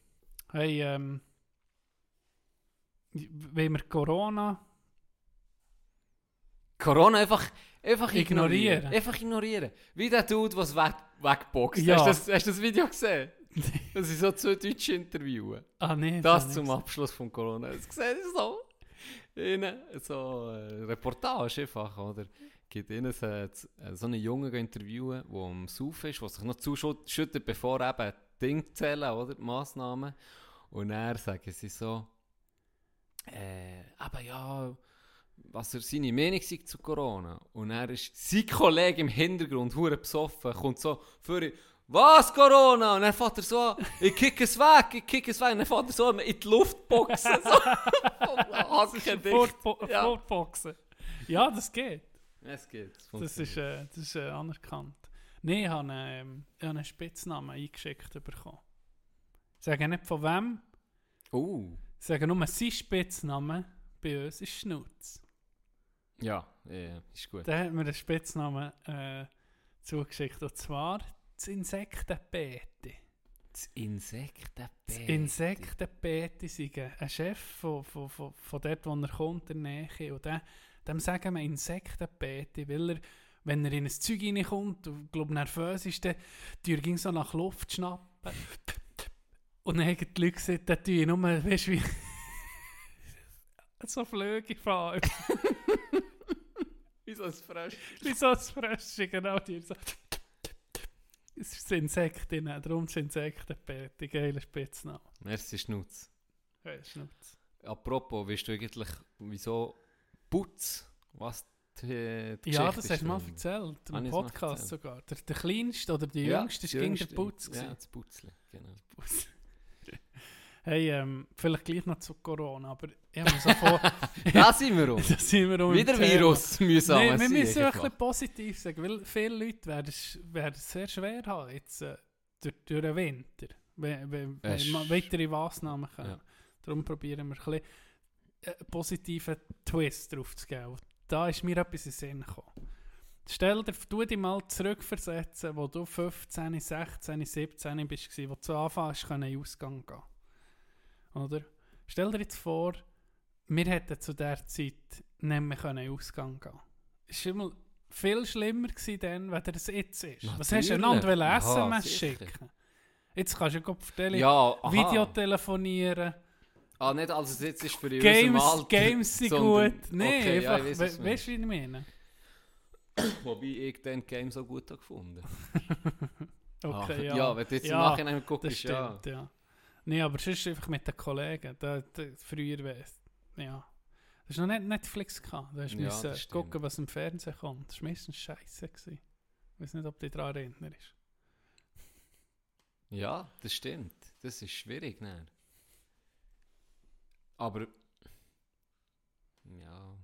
Hey, ähm... Wenn wir Corona... Corona einfach, einfach ignorieren. Ignorieren. Einfach ignorieren. Wie der Dude, was weg, wegboxt. Ja. Hast, du das, hast du das Video gesehen? Das sind so zwei deutsche Interviews. Ah, nee. Das ich zum nicht Abschluss von Corona. Das gesehen so. Ihnen, so äh, Reportage einfach, oder? Gibt ihnen so, äh, so einen Jungen interviewen, der am Saufen ist, der sich noch zuschüttet, bevor eben die Dinge zählen, oder? Die Massnahmen. Und er sagen sie so, äh, aber ja, was er seine Meinung sei zu Corona. Und er ist sein Kollege im Hintergrund, hure besoffen, kommt so ihm, was Corona? Und dann fährt er so an, ich kick es weg, ich kick es weg. Und dann fährt er so in die Luft boxen. So. Hacken dicht. Fortbo Ja. Fortboxen. Ja, das geht. Es geht. es Das ist, äh, das ist äh, anerkannt. Nein, ich habe ähm, ich habe einen Spitznamen eingeschickt bekommen. Ich sage nicht von wem, Uh, ich sage nur, sein Spitzname bei uns ist Schnutz. Ja, ja, ist gut. Der hat mir den Spitznamen äh, zugeschickt, und zwar das Insektenbeete. Das Insektenbett. Das Insektenbeete sind ein Chef von, von, von, von dort, wo er kommt, der Nähe. Und der, dem sagen wir Insektenbeete, weil er, wenn er in ein Zeug reinkommt und glaub, nervös ist, dann ging so nach Luft schnappen. Und dann haben die Leute gesagt, dann tue ich nur, weißt du, wie so Flüge fahren. Wie so ein Frosch. wie so ein Fröschchen, genau. Die so es ist das Insekt drin, darum das Insektenbeete, geiler Spitzname. Merci, Schnutz. Hey, Schnutz. Apropos, weißt du eigentlich, wieso Putz, was die, die Ja, das ist hast du mal erzählt, im mal Podcast erzählt? sogar. Der, der kleinste oder der Ja, jüngste das war gegen der Putz. Ja, das Putzli, genau. Hey, ähm, vielleicht gleich noch zu Corona, aber ich habe so vor... Da sind wir um. da sind wir um Wieder. Virus mühsam. Nein, wir müssen ein bisschen positiv sagen, weil viele Leute werden es, werden es sehr schwer haben jetzt äh, durch, durch den Winter, wenn, weitere Massnahmen kommen. Ja. Darum probieren wir ein bisschen äh, einen positiven Twist drauf zu geben. Und Da ist mir etwas in den Sinn gekommen. Stell dir, tu dich mal zurückversetzen, wo du 15, 16, 17 bist, wo du zu Anfang hast in den Ausgang gehen Oder? Stell dir jetzt vor, wir hätten zu der Zeit nicht mehr können in Ausgang gehen Es war immer viel schlimmer dann, wenn es jetzt ist. Was hast du Natürlich. einander Ja, SMS schicken? Jetzt kannst du ja Tele Ja, aha. Videotelefonieren. Ah, nicht als es jetzt ist für in Games, Alter. Games sind sondern- gut. Nein, Okay, ja, einfach, ich weiss, we weißt du, wie ich meine? Wobei ich den Game so gut habe gefunden Okay, Ah, ja. ja, wenn du jetzt Ja, im Nachhinein guckst, Das ja. stimmt, ja. Nee, aber sonst einfach mit den Kollegen. Da, da, früher. Ja. Das war noch nicht Netflix. Gehabt. Da hast du Ja, gucken, was im Fernsehen kommt. Das war meistens scheiße. Gewesen. Ich weiß nicht, ob du dich daran erinnerst. Ja, das stimmt. Das ist schwierig, ne? Aber. Ja.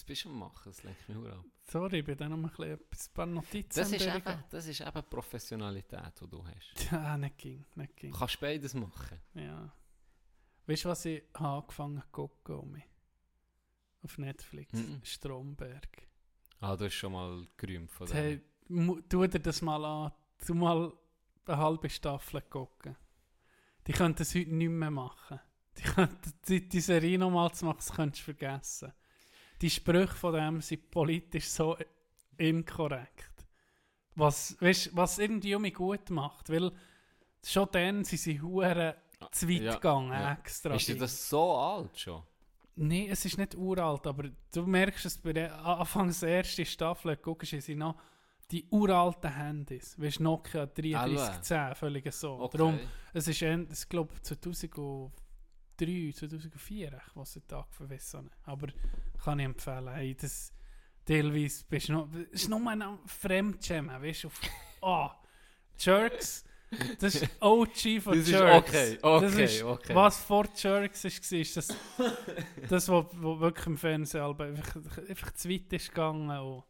Was bist du am machen? Das lenkt mich nur ab. Sorry, ich bin da noch ein, bisschen, ein paar Notizen Das ist, eben, das ist eben Professionalität, die du hast. Ja, nicht ging, nicht ging. Du kannst beides machen. Ja. Weißt du, was ich habe angefangen zu gucken mich? Auf Netflix? Mhm. Stromberg. Ah, du hast schon mal gerühmt von Hey, dem. tu dir das mal an. Tu mal eine halbe Staffel gucken. Die könnten es heute nicht mehr machen. Die könnten die, die Serie nochmal zu machen, das könntest du vergessen. Die Sprüche von dem sind politisch so inkorrekt. Was, weißt, was irgendwie um mich gut macht, weil schon dann sind sie hure zu weit ja, gegangen, ja. extra. Ist dir das so alt schon? Nein, es ist nicht uralt, aber du merkst es bei der Anfangs der ersten Staffel, guckst du, sind noch die uralten Handys. Weißt du, Nokia 3310, völlig so. Okay. Darum, es ist, ich glaube, 2003, 2004, was ich Tag verwissen. Aber kann ich empfehlen. Hey, das, teilweise bist du noch, ist nur ein Fremdschämen, weißt du, ah, Jerks, das ist OG von Das ist Jerks. okay, das okay, ist, okay. Was vor Jerks war, ist das, das was wo wirklich im Fernsehen einfach, einfach zu weit ist gegangen. Und,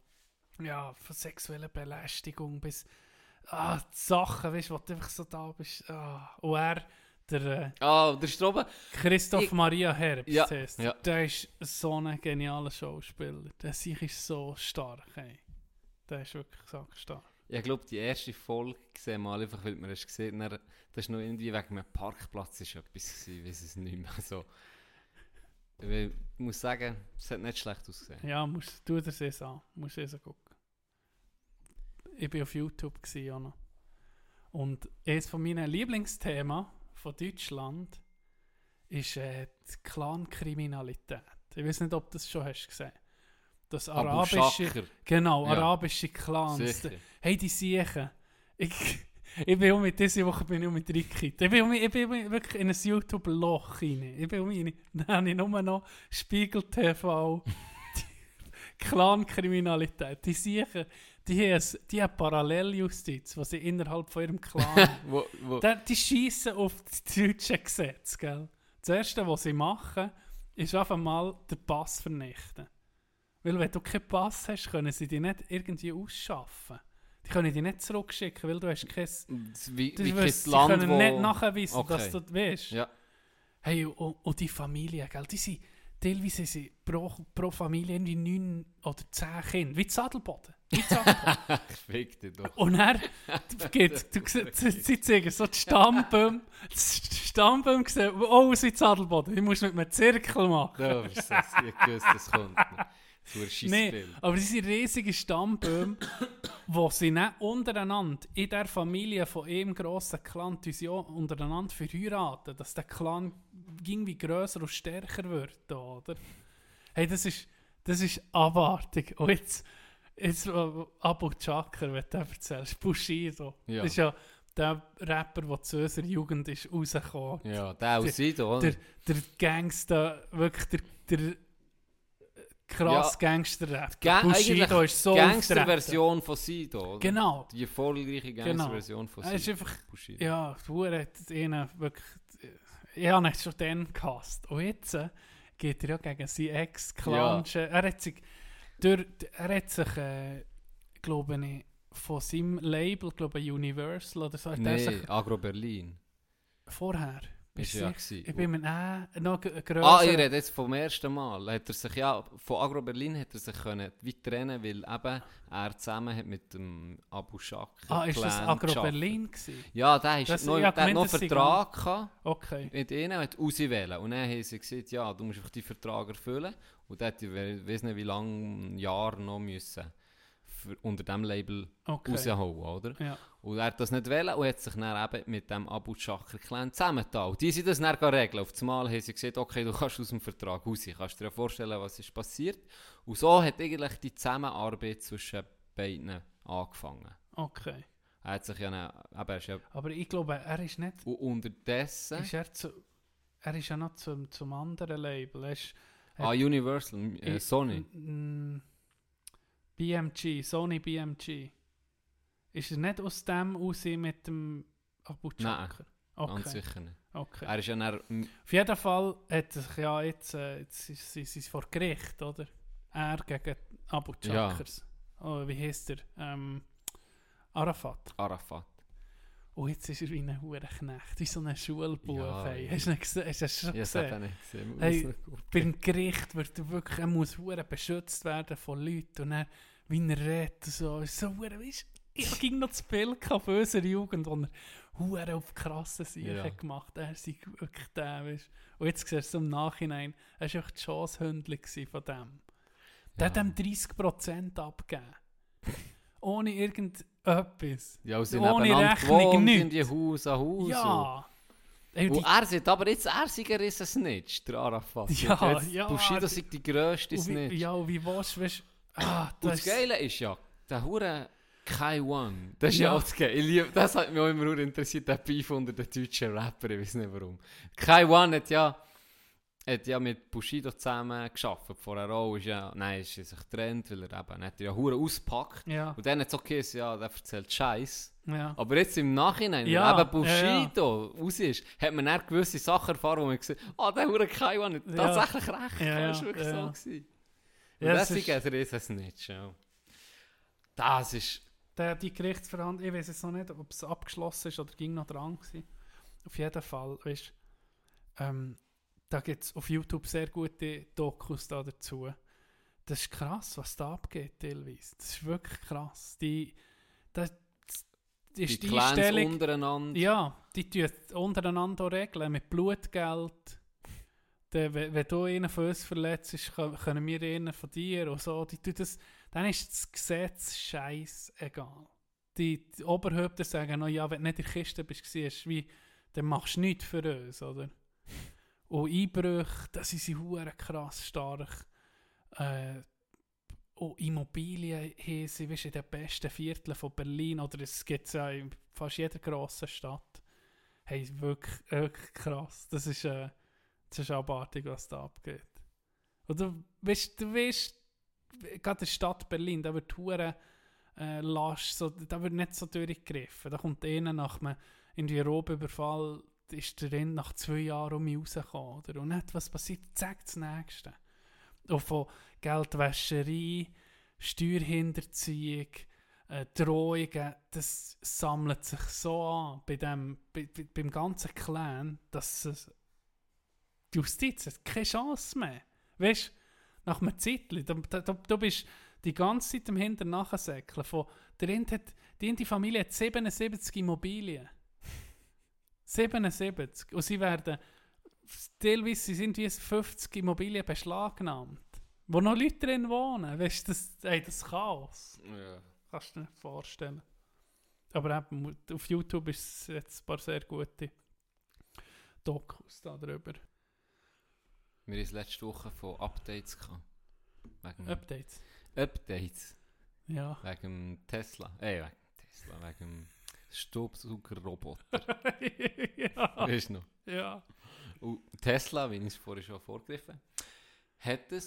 ja, von sexueller Belästigung bis ah, Sachen, weißt du, wo du einfach so da bist. Ah. Und er, der äh, Ah, der Strobe. Christoph Ich- Maria Herbst, Ja, heisst, ja. der ist so ein genialer Schauspieler. Der sich ist so stark. Ey. Der ist wirklich so stark. Ich glaube, die erste Folge gesehen mal einfach, weil man es gesehen hat, das war noch irgendwie wegen einem Parkplatz ist etwas gewesen, weiß es nicht mehr. So. Ich muss sagen, es hat nicht schlecht ausgesehen. Ja, musst, tu dir das an. Musst du es gucken. Ich war auf YouTube gewesen, auch noch. Und eines von meinen Lieblingsthemen von Deutschland ist äh, die Clankriminalität. Ich weiß nicht, ob du das schon hast gesehen. Das arabische, genau, Ja. arabische Clans. sicher. Hey, die Siechen. Ich, ich bin auch mit dieser Woche bin ich mit Ricky. Ich bin, mit- ich bin wirklich in ein YouTube-Loch rein. Ich bin rein. Dann habe ich nur noch Spiegel TV, Clan-Kriminalität. Die Siechen, die haben, die haben Paralleljustiz, was sie innerhalb von ihrem Clan Wo, wo, Da- die schießen auf das deutsche Gesetz, gell? Das Erste, was sie machen, ist einfach mal den Pass vernichten. Weil wenn du keinen Pass hast, können sie dich nicht irgendwie ausschaffen. Die können dich nicht zurückschicken, weil du hast kein... wie, wie weißt, kein Land, können wo... nicht nachweisen, Okay. dass du das weißt. Ja, Hey, und, und die Familie, gell? Die sind, teilweise sind pro, pro Familie irgendwie neun oder zehn Kinder. Wie Zadelboden. Wie Zadelboden. fick dich doch. Und er geht, du, siehst- sie, zeigen so die Stammbäume, die Stammbäume sehen, oh, sie Zadelboden, ich muss mit einem Zirkel machen. Ja, das? Ich gewusst, das kommt. Das war ein Nee, aber das sind riesige Stammbäume, wo sie nicht untereinander, in der Familie von einem grossen Clan, die sie auch untereinander verheiraten, dass der Clan irgendwie grösser und stärker wird, da, oder? Hey, das ist, das ist abartig. Und jetzt, jetzt Abu Chakra, wenn du das erzählst, Bushido, Ja. das ist ja der Rapper, der zu unserer Jugend ist rausgekommen. Ja, der aus Sido, oder? Der, der Gangster, wirklich der, der krass Gangster-Rap. Ga Bushido ist so. Gangster-Version von Sido, oder? Genau. Die erfolgreiche Gangster-Version von Er ist Sido. einfach, Bushido. ja, Hure hat ihn wirklich, ich habe ihn schon dann gehasst. Und jetzt äh, geht er ja gegen seinen Ex-Clan. Er hat sich, durch, er hat sich, äh, glaube ich, von seinem Label, glaube ich, Universal oder so, sich Agro Berlin. vorher, Ist Bist ja gewesen. Ich bin mir äh, noch g- grösser. Ah, ich rede jetzt vom ersten Mal. Hat er sich ja, von Agro Berlin hat er sich können weit trennen, weil eben er zusammen hat mit dem Abu Shak Ah, ist das Agro gearbeitet. Berlin gewesen? Ja, der, ist Das- noch, der hat noch sei Vertrag gehabt Okay. mit ihnen und hat auswählen. Und dann haben sie gesagt, ja, du musst einfach die Vertrag erfüllen. Und dann hat ich weiß nicht wie lange, Jahr noch müssen für, unter diesem Label Okay. rausholen, oder? Ja. Und er hat das nicht wollen und hat sich dann eben mit dem Abu Chakra Clan zusammengetan. Und Die sind das dann regeln. Auf einmal haben sie gesagt, okay, du kannst aus dem Vertrag raus. Kannst du dir ja vorstellen, was ist passiert. Und so hat eigentlich die Zusammenarbeit zwischen beiden angefangen. Okay. Er hat sich ja, dann, er ist ja Aber ich glaube, er ist nicht. und unterdessen... Ist er, zu, er ist ja noch zum, zum anderen Label. Er ist, ah, Universal, äh, Ich- Sony. BMG, Sony BMG. Ist er nicht aus dem raus mit dem Abu Nein, Chakra? Ganz Okay. sicher nicht. okay. Er ist ja dann... Auf jeden Fall hat sich ja jetzt, äh, jetzt ist, ist, ist vor Gericht, oder? Er gegen Abu Ja. Chakras. Oh, wie heißt er? Ähm, Arafat. Arafat. Und jetzt ist er wie ein Hurenknecht, wie so ein Schulbub. Ja, hey. ja. Hast du ihn gesehen? Hast du das schon gesehen? es nicht gesehen. Hey, beim Gericht wird er wirklich, er muss hure beschützt werden von Leuten und dann, wie er redet und so, ist so hure, weißt ich ging noch das Bild gehabt von unserer Jugend, wo er hure auf krasse Sachen Ja. hat gemacht er sei wirklich der, weißt Und jetzt siehst du im Nachhinein, er war einfach die Chance-Hündler von dem. Der hat Ja. ihm 30% abgegeben. Ohne irgendetwas. Ja, und sie Ohne Rechnung nichts. in die Haus an Haus. Ja. Ey, Und, er sagt aber jetzt, er sei ein riesen Snitch, der Arafat. Ja, jetzt ja, Bushido die- sei die grösste wie, Snitch. ja, und wie du, weißt ah, und das ist- Geile ist ja, der Hure Kai One, das ist ja, Ja. auch das Geile. Ich lieb, das hat mich auch immer interessiert, der Beef unter den deutschen Rapper, ich weiß nicht warum. Kai One hat ja, hat ja mit Bushido zusammen geschafft. Vorher auch, ist ja, nein, ist er sich getrennt, weil er eben, hat er ja Hure auspackt. Ja, Und dann hat es okay, ja, der erzählt Scheiß. ja. Aber jetzt im Nachhinein, Ja, wenn eben ja, ja. Bushido raus ist, hat man dann gewisse Sachen erfahren, wo man gesagt hat, ah, der Hure Kaiwan hat tatsächlich recht. Ja, das war wirklich so. Gewesen. Und Ja, es ist ist- ein riesen Snitch, ja. Das ist... Der, die Gerichtsverhandlung, ich weiß jetzt noch nicht, ob es abgeschlossen ist oder ging noch dran gewesen. Auf jeden Fall, weißt ähm, da gibt es auf YouTube sehr gute Dokus da dazu. Das ist krass, was da abgeht teilweise. Das ist wirklich krass. Die, das, die, Die die Clans Einstellung, untereinander. ja, die tun untereinander regeln, mit Blutgeld. Der, wenn, wenn du einen von uns verletzt, können können wir einen von dir und so. Die tun das, dann ist das Gesetz scheißegal. Die, die Oberhäupter sagen noch, ja, wenn du nicht in der Kiste bist, siehst, wie, dann machst du nichts für uns, oder? Und Einbrüche, das sind hure krass stark. Äh, und Immobilien haben sie, weißt, in den besten Vierteln von Berlin, oder es gibt es ja in fast jeder grossen Stadt. Hey, wirklich, wirklich krass. Das ist, äh, das ist abartig, was da abgeht. Du weißt, du weißt, gerade in der Stadt Berlin, da wird hure äh, lasch, so, da wird nicht so durchgegriffen. Da kommt einer nach einem irgendwie Robüberfall, ist der Rind nach zwei Jahren um mich rausgekommen, oder? Und nicht, was passiert, zack, das Nächste. Und von Geldwäscherei, Steuerhinterziehung, äh, Drohungen, das sammelt sich so an bei dem, bei, bei, beim ganzen Clan, dass es die Justiz hat keine Chance mehr. Weißt du, nach einem Zeitchen, du, du, du, bist die ganze Zeit im Hintern nachsäckeln. Von, der Rind hat, die Familie hat 77 Immobilien. 77. Und sie werden, teilweise sie sind wie 50 Immobilien beschlagnahmt. Wo noch Leute drin wohnen. Weißt du, das, ey, das Chaos. Ja. Kannst du dir nicht vorstellen. Aber eben, auf YouTube ist es jetzt ein paar sehr gute Dokus da drüber. Wir hatten letzte Woche von Updates gehabt. Wegen Updates. Updates. Ja. Wegen Tesla. Ey, wegen Tesla. Wegen Staubsaugerroboter. ja. Weißt du noch? ja. Und Tesla, wie ich es vorhin schon vorgegriffen hat ein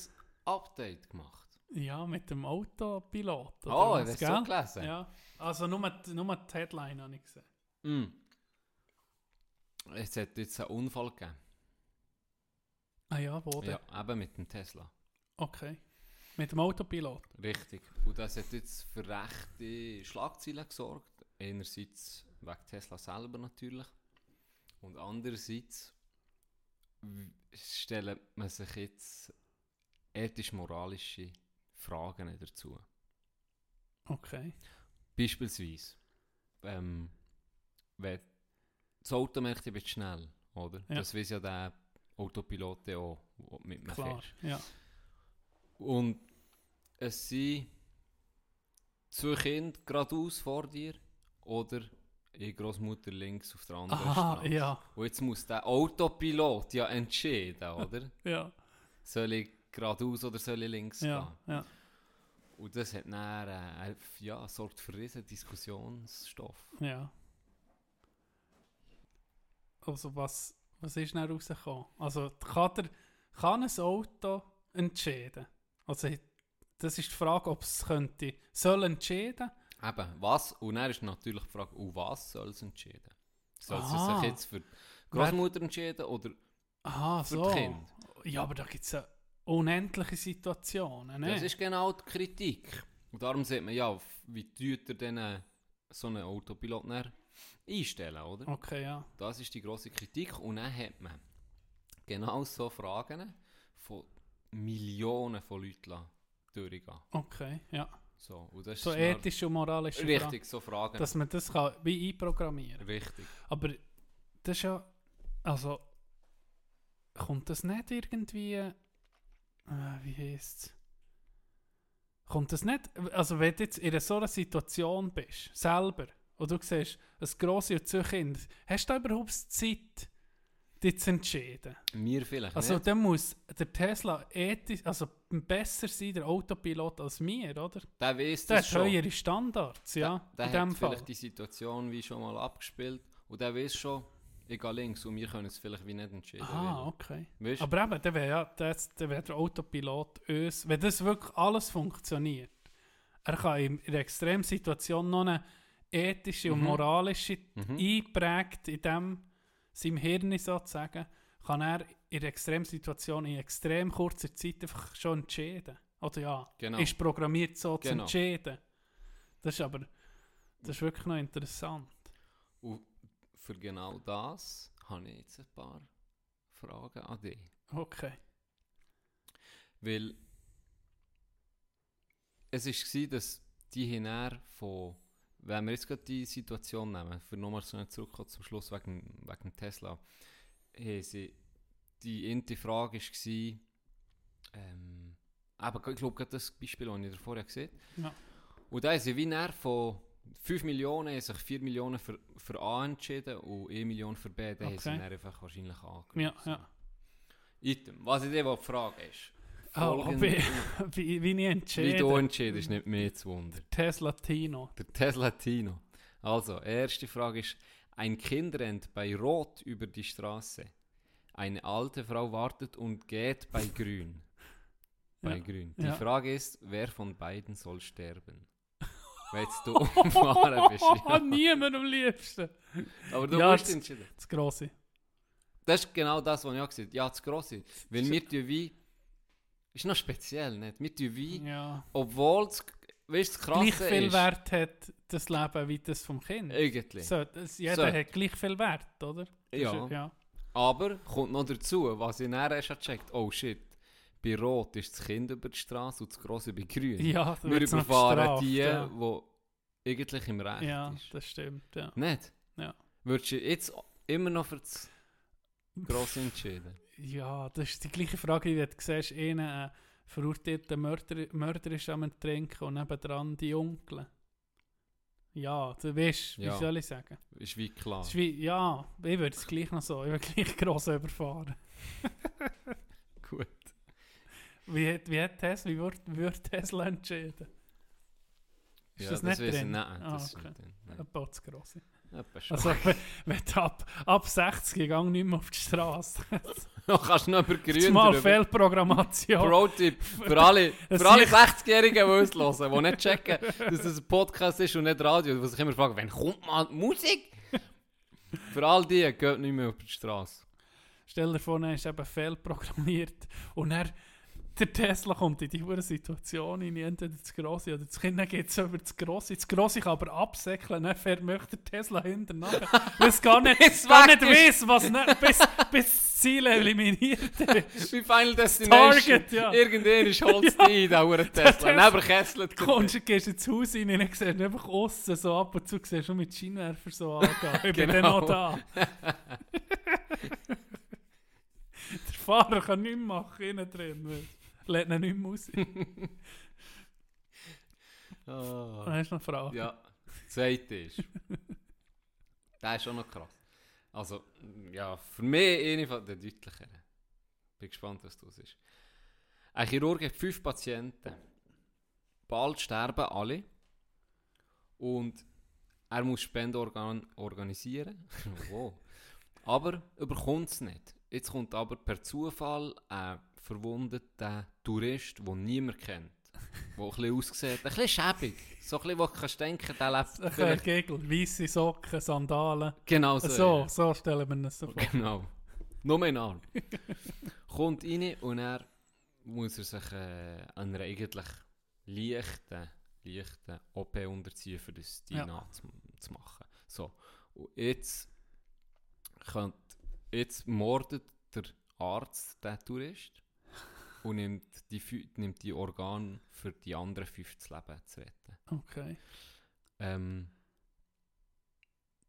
Update gemacht. Ja, mit dem Autopilot. oder Oh, was, hast du gell? so gelesen? Ja. Also nur, die- nur die Headline habe ich gesehen. Mm. Es hat jetzt einen Unfall gegeben. Ah ja, wo denn? Ja, eben mit dem Tesla. Okay. Mit dem Autopilot. Richtig. Und das hat jetzt für rechte Schlagzeilen gesorgt. Einerseits wegen Tesla selber natürlich. Und andererseits stellt man sich jetzt ethisch-moralische Fragen dazu. Okay. Beispielsweise, ähm, wenn das Auto merkt, ich schnell, oder? Ja. Das weiß ja der Autopilot auch, der mit mir Klar. fährst. Ja. Und es sind zwei Kinder geradeaus vor dir oder eine Großmutter links auf der anderen Aha, Straße. ja. Und jetzt muss der Autopilot ja entscheiden, oder? Ja. soll ich geradeaus oder soll ich links Ja. gehen? Ja. Und das hat dann, äh, ja, sorgt für riesen Diskussionsstoff. Ja. Also was, was ist dann rausgekommen? Also kann, der, kann ein Auto entscheiden? Also das ist die Frage, ob es könnte, soll entscheiden? Eben, was? Und dann ist natürlich die Frage, und was soll es entscheiden? Soll es sich jetzt für die Großmutter entscheiden oder Aha, für so. Kinder? Ja, aber da gibt es ja unendliche Situationen, ne? Das ist genau die Kritik. Und darum sieht man ja, wie tut er denn äh, so einen Autopilot einstellen, oder? Okay, ja. Das ist die große Kritik. Und dann hat man genau so Fragen von Millionen von Leuten durchgehen. Okay, ja. So, und das So ist ethische und moralische Fragen. Richtig, so Fragen. Dass man das kann wie einprogrammieren Richtig. Aber das ist ja, also, kommt das nicht irgendwie, äh, wie heisst es? Kommt das nicht, also wenn du jetzt in so einer Situation bist, selber, und du siehst, ein grosses und zwei Kinder, hast du da überhaupt Zeit, zu entscheiden? Mir vielleicht Also nicht. dann muss der Tesla ethisch, also besser sein, der Autopilot, als mir, oder? Der weiss Der das hat schon. höhere Standards, ja, der in hat Fall. vielleicht die Situation wie schon mal abgespielt. Und der weiß schon, ich gehe links und wir können es vielleicht wie nicht entscheiden. Ah, okay. Weißt? Aber eben, dann wäre ja, dann wär der Autopilot uns, wenn das wirklich alles funktioniert, er kann in, einer Extremsituation noch eine ethische und Mhm. moralische Mhm. eingeprägt in dem, seinem Hirn sozusagen, kann er in einer Extremsituation in extrem kurzer Zeit einfach schon entscheiden. Oder ja, Genau. ist programmiert so zu Genau. entscheiden. Das ist aber, das ist wirklich noch interessant. Und für genau das habe ich jetzt ein paar Fragen an dich. Okay. Weil es war, dass die hinher von, wenn wir jetzt gerade die Situation nehmen, für nochmal so nicht zurückkommen zum Schluss wegen, wegen Tesla, haben sie, die erste Frage war, ähm, aber ich glaube gerade das Beispiel, das ich dir vorher gesehen Ja. Und da haben sie wie näher von 5 Millionen, sich 4 Millionen für, für A entschieden und 1 Million für B, dann haben sie Okay. einfach wahrscheinlich A Ja, ja. Item, was ich dir frage ist, Ah, ob folgende- ich, wie, wie ich wie entscheide. du entscheidest, nicht mehr zu wundern. Tesla Tino. Der Tesla Tino. Also, erste Frage ist, ein Kind rennt bei Rot über die Straße. Eine alte Frau wartet und geht bei Grün. Bei Ja. Grün. Die Ja. Frage ist, wer von beiden soll sterben? Wenn du umfahren bist. Ja. Niemand am liebsten. Aber du Ja, musst das- entscheiden. Das Grosse. Das ist genau das, was ich auch gesagt habe. Ja, das Grosse. Weil wir wie... Ist noch speziell, nicht? Wir tun wie... Ja. Obwohl es... Weißt das Gleich Krasse viel ist... Wert hat das Leben wie das vom Kind. Irgendwie. So, das, jeder So. hat gleich viel Wert, oder? Ja. ist- ja. Aber kommt noch dazu, was ich dann erst gecheckt oh shit, bei Rot ist das Kind über die Straße und das Grosse bei Grün. Ja, Wir überfahren bestraft, die, Ja, die eigentlich im Recht ja ist. das stimmt. Ja. Nicht? Ja. Würdest du jetzt immer noch für das Grosse entscheiden? Ja, das ist die gleiche Frage, wie du siehst, einen äh, verurteilten Mörder, Mörder ist am Trinken und nebendran die Onkel. Ja, du weißt, wie Ja. soll ich sagen? Ist wie klar. Ist wie, ja, ich würde es gleich noch so, ich würde gleich gross überfahren. Gut. Wie hat, wie hat Tesla, wie wird, wird Tesla entschieden? Ist ja, das das, nicht ich drin? nicht. Ah, Das ist okay. nicht drin. Nein. Etwa. Etwa schon. Also, wenn, wenn du ab, ab 60 gang nicht mehr auf die Straße. Noch kannst du noch über Grün mal drüber. Fehlprogrammation. Pro-Tipp für alle, Es für alle sieht- 60-Jährigen, die uns hören, die nicht checken, dass das ein Podcast ist und nicht Radio, die sich immer fragen, wann kommt mal Musik? für all die geht nicht mehr auf die Straße. Stell dir vor, er ist eben fehlprogrammiert und er der Tesla kommt in diese Situation in entweder das Grosse oder das Kind, geht es über das Grosse. Das Grosse kann aber absäckeln, dann fährt möchte der Tesla hinten nachher. Weil es gar nicht, gar nicht weiß, was nicht, bis, bis das Ziel eliminiert ist. Wie Final Destination. Target, ja. Irgendwann ist Holz ja. ein, da hure Tesla. Neben Kessel. Kommst, du- gehst ins Haus rein und siehst du einfach aussen so ab und zu siehst du mit Scheinwerfer so angehen. Ich bin dann Genau. noch da. Der Fahrer kann nichts machen innen drin. weil- Lädt ihn nicht mehr raus. Oh. Dann hast du noch eine Frage. Ja, zweite ist. der ist auch noch krass. Also, ja, für mich eine der deutlicheren. Bin gespannt, was das ist. Ein Chirurg hat fünf Patienten. Bald sterben alle. Und er muss Spendeorgan organisieren. wow. Aber überkommt es nicht. Jetzt kommt aber per Zufall ein verwundeter Tourist, den niemand kennt. Der ein bisschen aussieht, ein bisschen schäbig. So ein bisschen, wo du kannst denken, der lebt Ein vielleicht... Gegel, weisse Socken, Sandalen. Genau so. So, ja. so stellen wir uns das vor. Genau. Nominal. Kommt rein und er muss er sich äh, einer eigentlich leichten, leichten OP unterziehen, für das Ja. DNA zu, zu machen. So. Und jetzt, könnt, jetzt mordet der Arzt den Tourist und nimmt die, nimmt die Organe für die anderen fünf zu Leben zu retten. Okay. Ähm,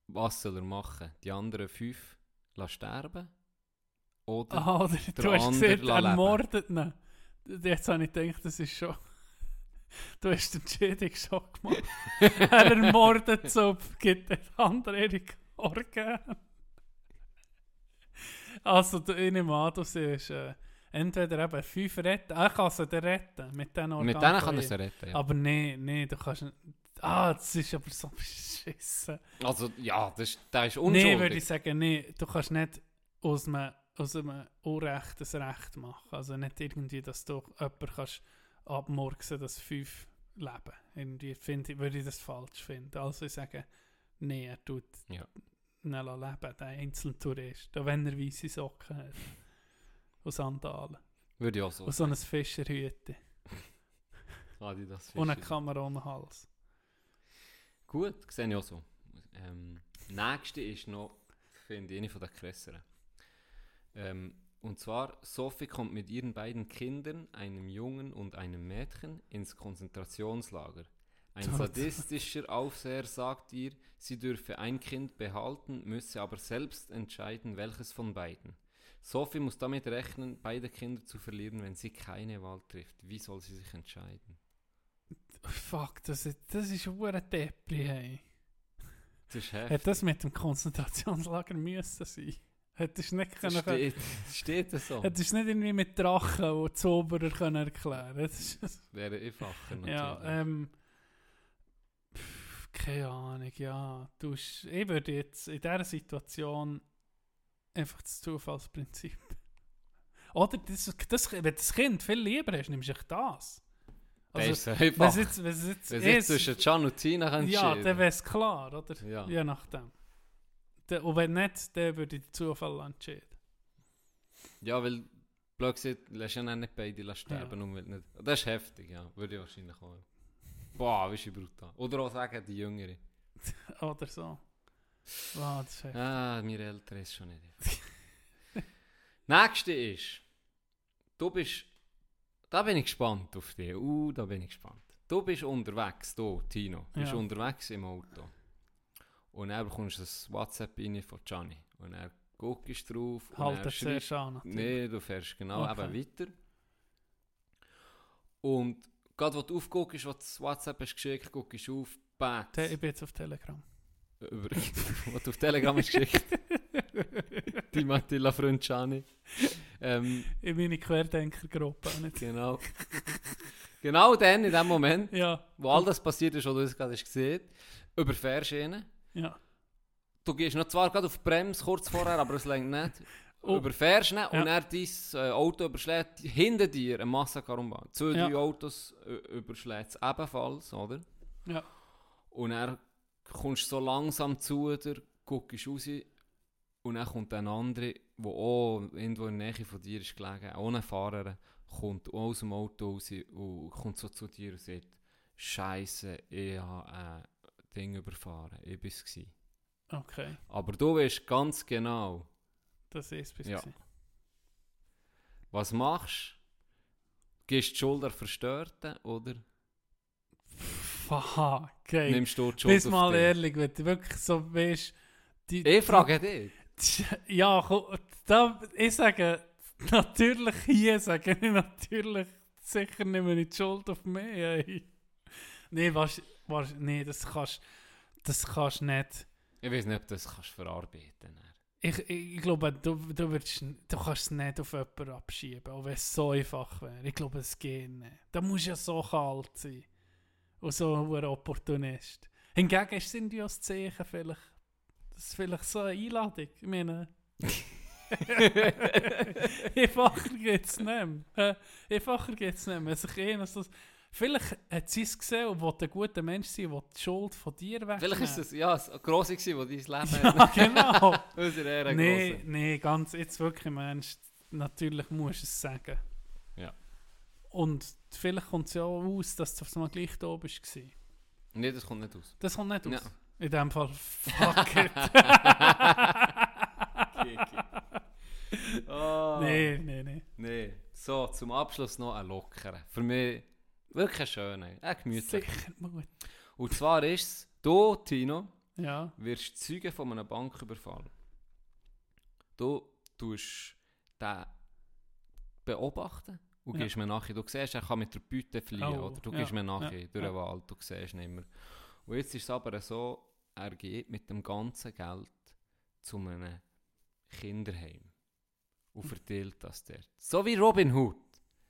was soll er machen? Die anderen fünf lassen sterben? Oder? Ah, oder der du hast gesehen, er mordet ihn. Jetzt habe ich gedacht, das ist schon... Du hast den Entschädigung schon gemacht. er ermordet so, gibt den anderen ihre Organe. Also, du- ich nehme an, du siehst äh, entweder eben fünf retten, er kann sie dann retten, mit diesen Organen. Mit denen kann er sie retten. Ja. Aber nee, nee, du kannst nicht... Ah, das ist aber so beschissen. Also, ja, das ist, der ist Nee, unschuldig. würde ich sagen, nee, du kannst nicht aus einem, aus einem Unrecht ein Recht machen. Also nicht irgendwie, dass du jemanden kannst abmurksen, dass fünf leben. Irgendwie finde ich, würde ich das falsch finden. Also ich sage, nee, er tut Ja. ihn leben, der einzelne Tourist. Auch wenn er weiße Socken hat. Und Sandalen. Würde ich auch so Und so ein Fischerhüte. Adidas Und eine Fischer. Kamera um den Hals. Gut, sehe ich auch so. Ähm, nächste ist noch, finde ich, eine von den krasseren. Ähm, und zwar, Sophie kommt mit ihren beiden Kindern, einem Jungen und einem Mädchen, ins Konzentrationslager. Ein sadistischer Aufseher sagt ihr, sie dürfe ein Kind behalten, müsse aber selbst entscheiden, welches von beiden. Sophie muss damit rechnen, beide Kinder zu verlieren, wenn sie keine Wahl trifft. Wie soll sie sich entscheiden? Fuck, das ist, das ist ein Deppli, hey. Das ist heftig. Hat das mit dem Konzentrationslager müssen sein? Hättest du nicht Das können... steht, steht das so. Hättest du nicht irgendwie mit Drachen und Zauberer können erklären Das ist, Wäre einfacher natürlich. Ja, ähm... pff, Keine Ahnung, ja. Du, ich würde jetzt in dieser Situation einfach das Zufallsprinzip. Oder das, das, wenn du das Kind viel lieber hast, nimmst du das. Also, es jetzt, wenn jetzt ist- zwischen Can und Tina kann ja, dann wäre es klar, oder? Ja. Je nachdem. Und wenn nicht, dann würde ich den Zufall entscheiden. ja, weil, blöd gesagt, lässt ja nicht beide sterben. weil nicht. Das ist heftig, ja. Würde ich wahrscheinlich auch. Boah, wie ist brutal. Oder auch sagen, die Jüngere. Oder so. Wow, das ist. Ah, meine Eltern ist schon nicht. Nächste ist, du bist, da bin ich gespannt auf dich. Uh, da bin ich gespannt. Du bist unterwegs, du, Tino, bist Ja. unterwegs im Auto. Und dann bekommst du ein WhatsApp rein von Gianni. Und er guckst drauf. Halt das zuerst an. Nee, du fährst genau Okay. eben weiter. Und gerade wo du aufguckst, was das WhatsApp hast geschickt, guckst du auf, bam, Te- Ich bin jetzt auf Telegram. über, was du auf Telegram hast geschickt. Die Mattila Freundschani. Ähm, In meine Querdenkergruppe. genau. genau dann, in dem Moment, Ja, wo all das passiert ist, was du uns gerade hast gesehen überfährst du ihn. ja. Du gehst noch zwar gerade auf die Bremse kurz vorher, aber es längt nicht. Oh. Überfährst ihn Ja. und er dein äh, Auto überschlägt hinter dir ein Massakarunbahn. Zwei, Ja. drei Autos äh, überschlägt es ebenfalls, oder? Ja. Und er kommst so langsam zu dir, guckst raus und dann kommt ein andere wo auch irgendwo in der Nähe von dir ist gelegen, auch ein Fahrer, kommt aus dem Auto raus und kommt so zu dir und sagt, Scheiße, ich habe ein Ding überfahren, ich bin es. Okay, Aber du weißt ganz genau, das ist es bis Ja. was machst? Gehst du die Schuld der Verstörten oder Fuck, okay. nimmst du die Schuld Bis auf mal dich? ehrlich, wenn du wirklich so weißt, die, Ich frage dich. die, ja, komm, da, ich sage, natürlich hier sage ich natürlich sicher nicht mehr die Schuld auf mich. Ey. Nee, was, was, nee, das kannst das kannst nicht. Ich weiß nicht, ob du das kannst verarbeiten kannst. Ich, ich, ich glaube, du, du, würdest, du kannst es nicht auf jemanden abschieben, auch wenn es so einfach wäre. Ich glaube, es geht nicht. Da musst du ja so kalt sein. Und so ein Opportunist. Hingegen ist irgendwie auch das Zeichen vielleicht. Das ist vielleicht so eine Einladung. Ich meine... Einfacher geht es nicht mehr. Einfacher geht es nicht mehr. Sich einer so, vielleicht hat sie es gesehen und will ein guter Mensch sein, will die Schuld von dir wegnehmen. Vielleicht ist es ja, das Grosse gewesen, das dein Leben Ja, genau. Unsere Ehre Nee, ganz jetzt wirklich Ernst. Natürlich musst du es sagen. Ja. Und vielleicht kommt es ja auch aus, dass du auf einmal gleich da bist. gewesen. Nee, das kommt nicht aus. Das kommt nicht aus. Ja. In dem Fall, fuck it. oh. nee, nee, nee. Nee. So, zum Abschluss noch ein lockerer. Für mich wirklich ein schöner, ein gemütlicher. Sicher gut. Und zwar ist es, du, Tino, Ja, wirst Zeuge von einem Banküberfall. Du tust den beobachten und Ja. gehst mir nachher. Du siehst, er kann mit der Beute fliehen, Oh, oder? Du ja, gehst mir nachher ja, durch den Wald, du siehst nicht mehr. Und jetzt ist es aber so, er geht mit dem ganzen Geld zu einem Kinderheim und verteilt das dort. So wie Robin Hood.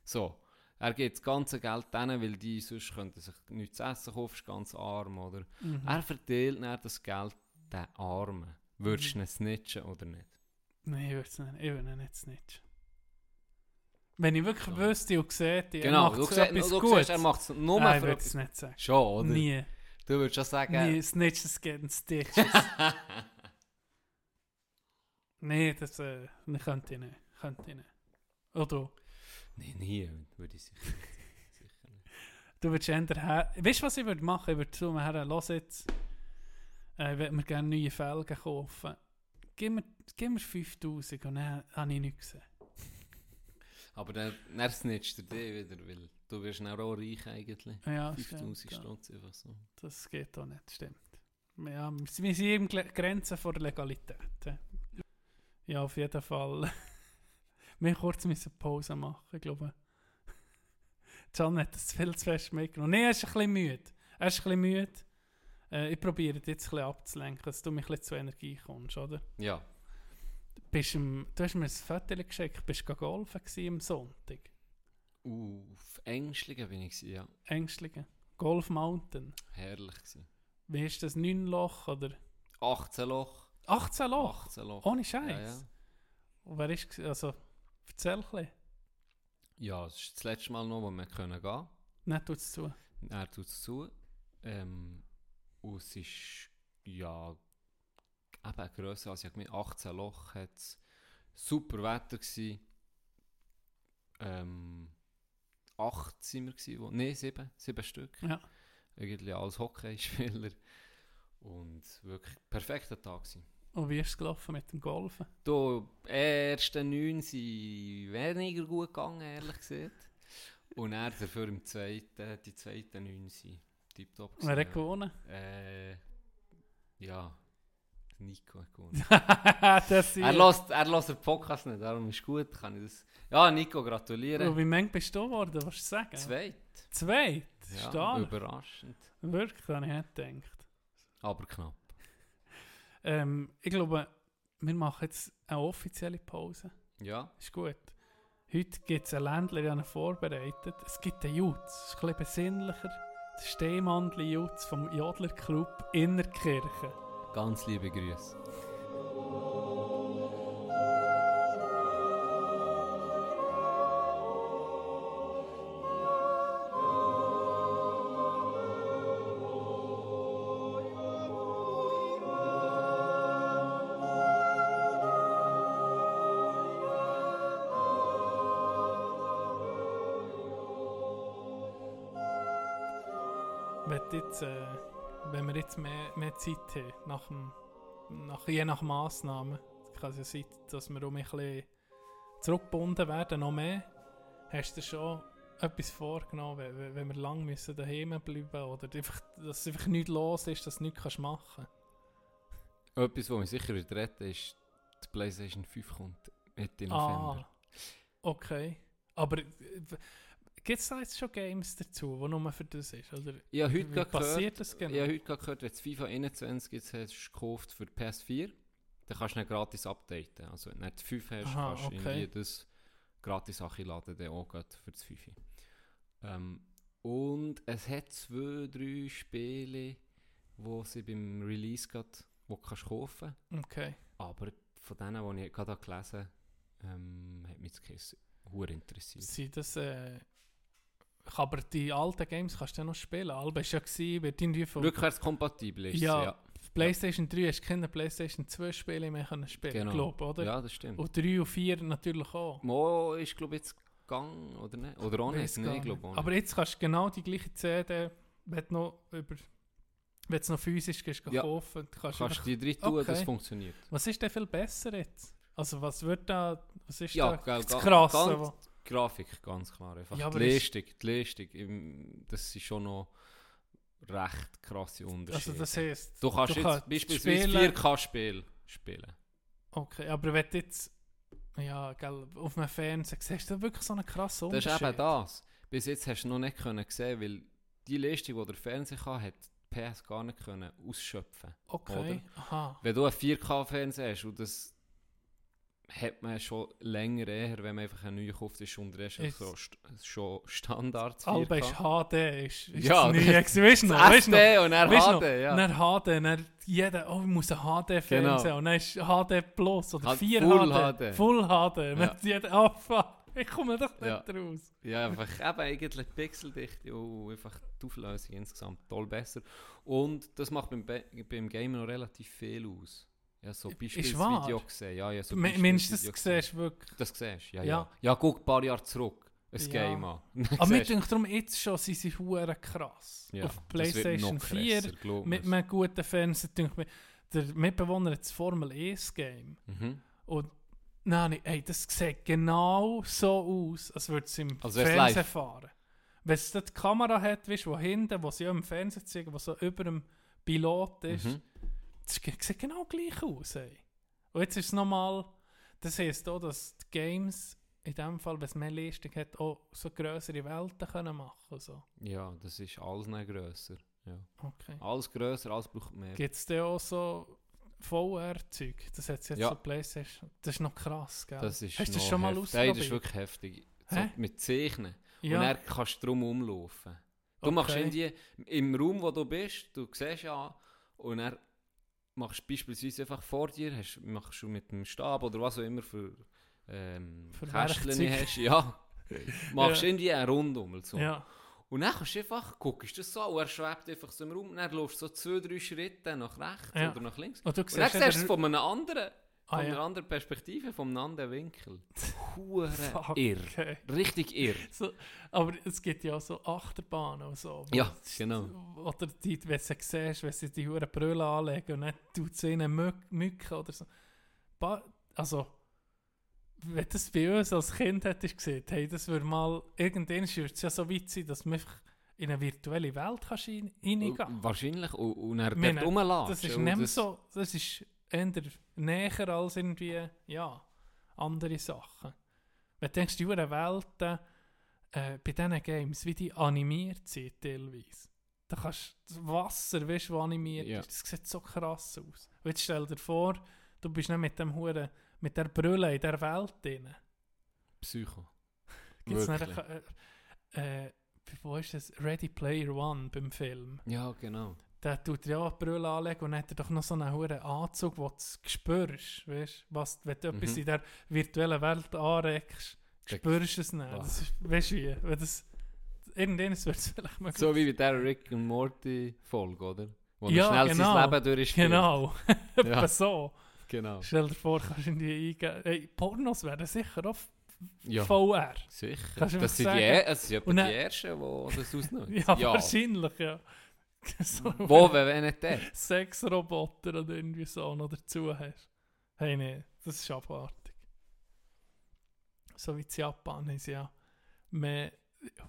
So. Er gibt das ganze Geld denen, weil die sonst könnten sich nichts zu essen kaufen, ganz arm, oder? mhm. Er verteilt dann das Geld den Armen. Würdest du Mhm. ihn snitchen oder nicht? Nein, ich würde es nicht. Ich würde ihn nicht snitchen. Wenn ich wirklich Ja. wüsste und sehe, er Genau, macht siehst, etwas du siehst, er macht es nur Nein, ich für würde es nicht sagen. Schon, oder? Nie. Du würdest schon sagen... Nie. Snitches get Stitches. Nein, das äh, das könnte ich nicht. Könnte ich nicht. Oder? Nein, nie, würde ich sicher nicht. sicher nicht. Du würdest her... Weißt du, was ich würde machen? Ich würde zu mir her, los jetzt. Äh, ich würde mir gerne neue Felgen kaufen. Gib mir, gib mir 5000 und dann habe ich nichts gesehen. Aber dann, dann snitcht er dich wieder, weil du wirst dann auch reich eigentlich. Ja, 5000 stimmt, ja. Einfach so. Das geht auch nicht, stimmt. Ja, wir sind eben Grenzen vor der Legalität. ja. Auf jeden Fall. Wir müssen kurz müssen Pause machen, ich glaube. Can hat das viel zu fest mitgenommen. Nein, er ist ein bisschen müde. Er ist ein bisschen müde. Äh, ich probiere dich jetzt ein bisschen abzulenken, dass du mich ein bisschen zu Energie kommst, oder? Ja. Bist im, du hast mir ein Foto geschickt, bist du golfen am Sonntag? Auf Ängstlichen bin ich ja. Ängstliche. Golf Mountain. Herrlich gewesen. Wie ist das? 9 Loch oder 18 Loch. 18 Loch? 18 Loch. Ohne Scheiß. Ja, ja. Und wer ist, also, erzähl ein bisschen. ja, es ist das letzte Mal noch, wo wir können gehen Nicht tut's zu. Er tut es zu. Ähm, und es ist ja eben grösser als ich gemeint 18 Loch hat es. Super Wetter gsi. Ähm, acht sind wir wo, nee, sieben, sieben Stück. Ja. Irgendwie als Hockeyspieler. Und wirklich perfekter Tag gsi. Und wie ist es gelaufen mit dem Golfen? Du, die ersten neun sind weniger gut gegangen, ehrlich gesagt. Und er dafür im zweiten, die zweiten neun sind tiptop Wer hat gewesen. gewonnen? Äh, ja, Nico gewonnen. das er lässt, er lässt den Podcast nicht, darum ist gut, kann ich das... Ja, Nico, Und gratulieren. wie mange bist du geworden? Was du sagen? Zweit. Zwei? Ja, Stark. überraschend. Wirklich, habe ich nicht gedacht. Aber knapp. Ähm, ich glaube, wir machen jetzt eine offizielle Pause. Ja, Ist gut. Heute gibt es ein Ländler, ich habe vorbereitet. Es gibt einen Jutz. Ist ein bisschen besinnlicher. Der Stehmandel-Jutz vom Jodler Club Innerkirche. Ganz liebe Grüße. jetzt äh, wenn wir jetzt mehr, mehr Zeit haben, nach dem, nach, je nach Massnahmen, kann es ja sein, dass wir um ein bisschen zurückgebunden werden, noch mehr. Hast du schon etwas vorgenommen, wenn- wenn, wir lang müssen daheim bleiben oder einfach, dass einfach nichts los ist, dass du nichts kannst machen Etwas, was mich sicher wird retten, ist, die PlayStation 5 kommt Mitte November. Ah, okay. Aber gibt es da jetzt schon Games dazu, die nur für das ist? Oder habe heute wie passiert gehört, das genau? ich habe heute gehört, wenn du FIFA 21 jetzt hast gekauft für die PS4, dann kannst du ihn gratis updaten. Also wenn du nicht die 5 hast, Aha, kannst du okay. irgendwie das gratis laden, dann auch für das 5. Ähm, und es hat zwei, drei Spiele, wo sie beim Release gerade wo du kannst kaufen Okay. Aber von denen, die ich gerade gelesen habe, ähm, hat mich das hure interessiert. Sind das, äh, aber die alten Games kannst du ja noch spielen. Alba war ja gewesen, wird irgendwie von Rückwärtskompatibel ist Ja, ja. PlayStation 3 hast du keine PlayStation 2 Spiele mehr können spielen, Genau. glaub, oder? Ja, das stimmt. Und 3 und 4 natürlich auch. Mo ist, glaube ich, jetzt gegangen, oder nicht? Oder auch nicht? Ich glaube nicht. Aber jetzt kannst du genau die gleiche CD, wenn du noch über wenn es noch physisch gehst, Ja. kaufen kannst, kannst einfach, du die drin tun, das Okay. funktioniert. Was ist denn viel besser jetzt? Also was wird da, was ist Ja, da das Krasse? ganz- Grafik, ganz klar. Einfach Ja, die ist- Leistung, die Leistung, das ist schon noch recht krasse Unterschiede. Also das heisst, du kannst du jetzt kannst beispielsweise spielen- 4K-Spiel spielen. okay, aber wenn du jetzt ja, gell, auf einem Fernseher siehst du wirklich so einen krassen Das Unterschied. ist eben das. Bis jetzt hast du noch nicht können sehen, weil die Leistung, die der Fernseher kann, hat die PS gar nicht können ausschöpfen. Okay, aha. Wenn du einen 4K-Fernseher hast, und das hat man schon länger eher, wenn man einfach einen neuen kauft, ist Ist- so st schon Standard 4K. Alba ist HD, ist, ist Ja, das. Weißt du noch? Weißt noch? Und dann Weißt du noch? HD, ja. Dann HD, dann jeder, oh, ich muss ein HD-Fernseher Genau. und dann ist HD Plus oder Halt 4 Full HD, HD. Full HD. Ja. jeder, oh fuck, ich komme doch nicht Ja. raus. Ja, einfach eben eigentlich Pixeldichte und einfach die Auflösung insgesamt toll besser. Und das macht beim, Be beim Gamen noch relativ viel aus. Ja, so Beispielsvideo gesehen. Ja, ja, so Mi- Mindestens Beispielsvideo siehst du wirklich. Das siehst du, ja, Ja. ja. Ja, guck ein paar Jahre zurück. Ein Ja. Game an. Aber mir denke darum, jetzt schon sind sie hure krass. Ja, Auf das PlayStation 4 krasser, glaub mit mir's. einem guten Fernseher, mir, der Mitbewohner hat das Formel 1 Game. Mhm. Und nein, ey, das sieht genau so aus, als würde es im Als wär's Fernsehen live. fahren. Wenn es die Kamera hat, weißt wo hinten, wo sie ja im Fernsehen zeigen, wo so über dem Pilot ist, Mhm. Das sieht genau gleich aus. Ey. Und jetzt ist es nochmal, das heisst auch, dass die Games in dem Fall, wenn es mehr Leistung hat, auch so größere Welten können machen so. Ja, das ist alles noch grösser. Ja. Okay. Alles grösser, alles braucht mehr. Gibt es da auch so VR-Zeug? Das hat jetzt Ja. so Playstation. Das ist noch krass, gell? Das ist Hast du das schon mal ausprobiert? Nein, das ist wirklich heftig. So mit Zeichnen. ja. Und dann kannst du drum umlaufen. Du machst Okay. irgendwie im Raum, wo du bist, du siehst ja, und dann machst du beispielsweise einfach vor dir, hast, machst du mit dem Stab oder was auch immer für, ähm, Kästchen hast, ja, machst Ja. irgendwie einen Rundum. So. ja. Und dann kannst du einfach, guckst das so, und er schwebt einfach so im Raum, dann läufst du so zwei, drei Schritte nach rechts Ja. oder nach links. Und du Und dann siehst du es von einem anderen, Ah, von ja. einer anderen Perspektive, einem anderen Winkel. Hure irr. okay. Richtig irr. So, aber es gibt ja auch so Achterbahnen und so. wo- Ja, genau. Oder die, wenn du sie siehst, wenn sie die Huren Brille anlegen und dann tut sie ihnen Mü Mücken oder so. Ba also, wenn das bei uns als Kind hättest gesehen, hey, das würde mal, irgendwann würde es ja so weit sein, dass man einfach in eine virtuelle Welt kannst rein- reingehen Wahrscheinlich. Und, und er dort rumlatschen. Das ist nicht so, das ist eher näher als irgendwie, ja, andere Sachen. Wenn du denkst, die Welten äh, bei diesen Games, wie die animiert sind teilweise. Da kannst du das Wasser, weißt du, was animiert Ja. ist, das sieht so krass aus. Und jetzt stell dir vor, du bist nicht mit dem Huren, mit der Brille in der Welt drin. Psycho. Gibt's Wirklich. äh, äh, wo ist das? Ready Player One beim Film. Ja, genau. Der tut ja die Brille anlegen und dann hat er doch noch so einen hohen Anzug, wo du spürst, weißt was, wenn du etwas Mhm. in der virtuellen Welt anregst, spürst du es nicht. Das ist, weißt du wie? Wenn das, irgendwann wird es vielleicht mal So wie bei der Rick und Morty Folge, oder? Wo Ja, schnell genau. sein Leben durchspielt. Genau, Ja. so. Genau. Stell dir vor, kannst du irgendwie eingeben. Hey, Pornos werden sicher auch Ja, VR. sicher. Das sind die, es sind Und die Ersten, die das ausnutzen. Ja, wahrscheinlich, ja. So Wo, wenn nicht der? Sexroboter oder irgendwie so noch dazu hast. Hey, nee, das ist abartig. So wie in Japan ist ja mehr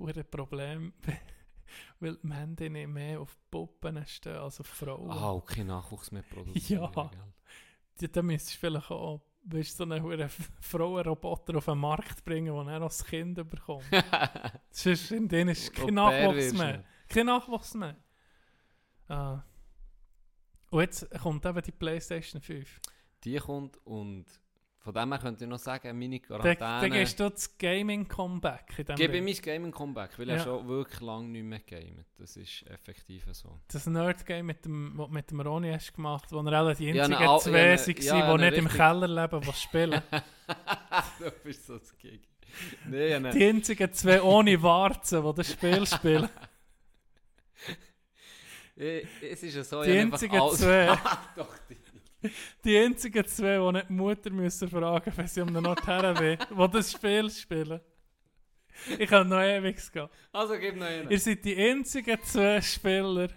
ein Problem, weil Männer nicht mehr auf Puppen stehen als auf Frauen. Ah, und kein Nachwuchs mehr produzieren. Ja. Ja, dann müsstest du vielleicht auch weißt, so einen Frauenroboter auf den Markt bringen, dann auch das Kind bekommt. Sonst in denen ist kein Nachwuchs mehr. Kein Nachwuchs mehr. Ah. Und jetzt kommt eben die Playstation 5. Die kommt und von dem her könnte ich noch sagen, meine Quarantäne... dann gehst du das Gaming-Comeback in dem Gebe mein Gaming-Comeback, weil Ja. ich schon wirklich lange nicht mehr gamet. Das ist effektiv so. Das Nerd-Game mit dem, mit dem Ronny hast gemacht, wo er alle die Ja, einzigen eine Al- zwei ja, waren, die ja, eine nicht im Keller leben, die spielen. du bist so das Gig. Nein. die einzigen zwei ohne Warzen, die das Spiel spielen. Ich- Es ist ja so, Die einzigen alles- zwei. Doch, die. Die einzigen zwei, die nicht die Mutter müssen fragen wenn sie um den Ort her will, die das Spiel spielen. Ich kann noch ewig gehen. Also gib noch einen. Ihr seid die einzigen zwei Spieler,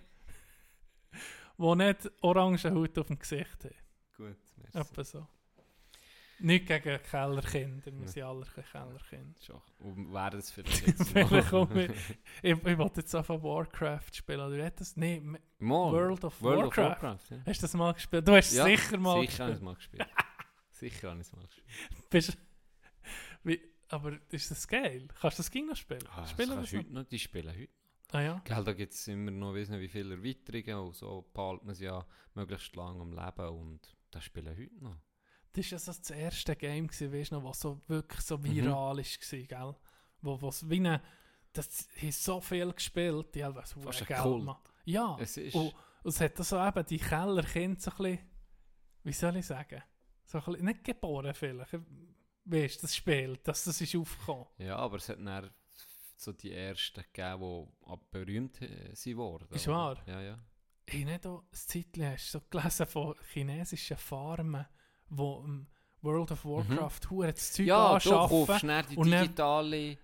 die nicht orange Haut auf dem Gesicht haben. Gut, merci. Etwa so. Nicht gegen Kellerkinder, wir sind alle Kellerkinder. Schon. Und wäre das vielleicht jetzt Vielleicht auch mit- Ich, ich wollte jetzt einfach Warcraft spielen. Oder hat das? Nee. World of World of Warcraft. Warcraft, ja. Hast du das mal gespielt? Du hast Ja, sicher mal Sicher es gespielt. mal gespielt. Sicher habe ich es mal gespielt. Bist, wie, aber ist das geil? Kannst du das Ging noch spielen? Ah, das spielen kannst das du heute noch, die spielen heute. Ah ja. Gell, da gibt es immer noch, nicht, wie viele Erweiterungen und so behält man sie ja möglichst lang am Leben und das spielen heute noch. Das war ja so das erste Game, gewesen, weißt du noch, was so wirklich so Mhm. viral ist, gewesen, gell? Wo was wie eine, das haben so viel gespielt, die haben was Fast Geld gemacht. Ja, Es ist... und, und es hat so eben die Kellerkinder so ein bisschen, wie soll ich sagen, so ein bisschen, nicht geboren vielleicht, weißt du, das Spiel, dass das ist aufgekommen. Ja, aber es hat dann so die ersten gegeben, die berühmt äh, sind worden. Ist wahr? Ja, ja. Ich habe nicht auch ein Zeitchen so gelesen von chinesischen Farmen, die im World of Warcraft mhm. das Zeug Ja, du anschaffen. kaufst dann die und dann- digitale...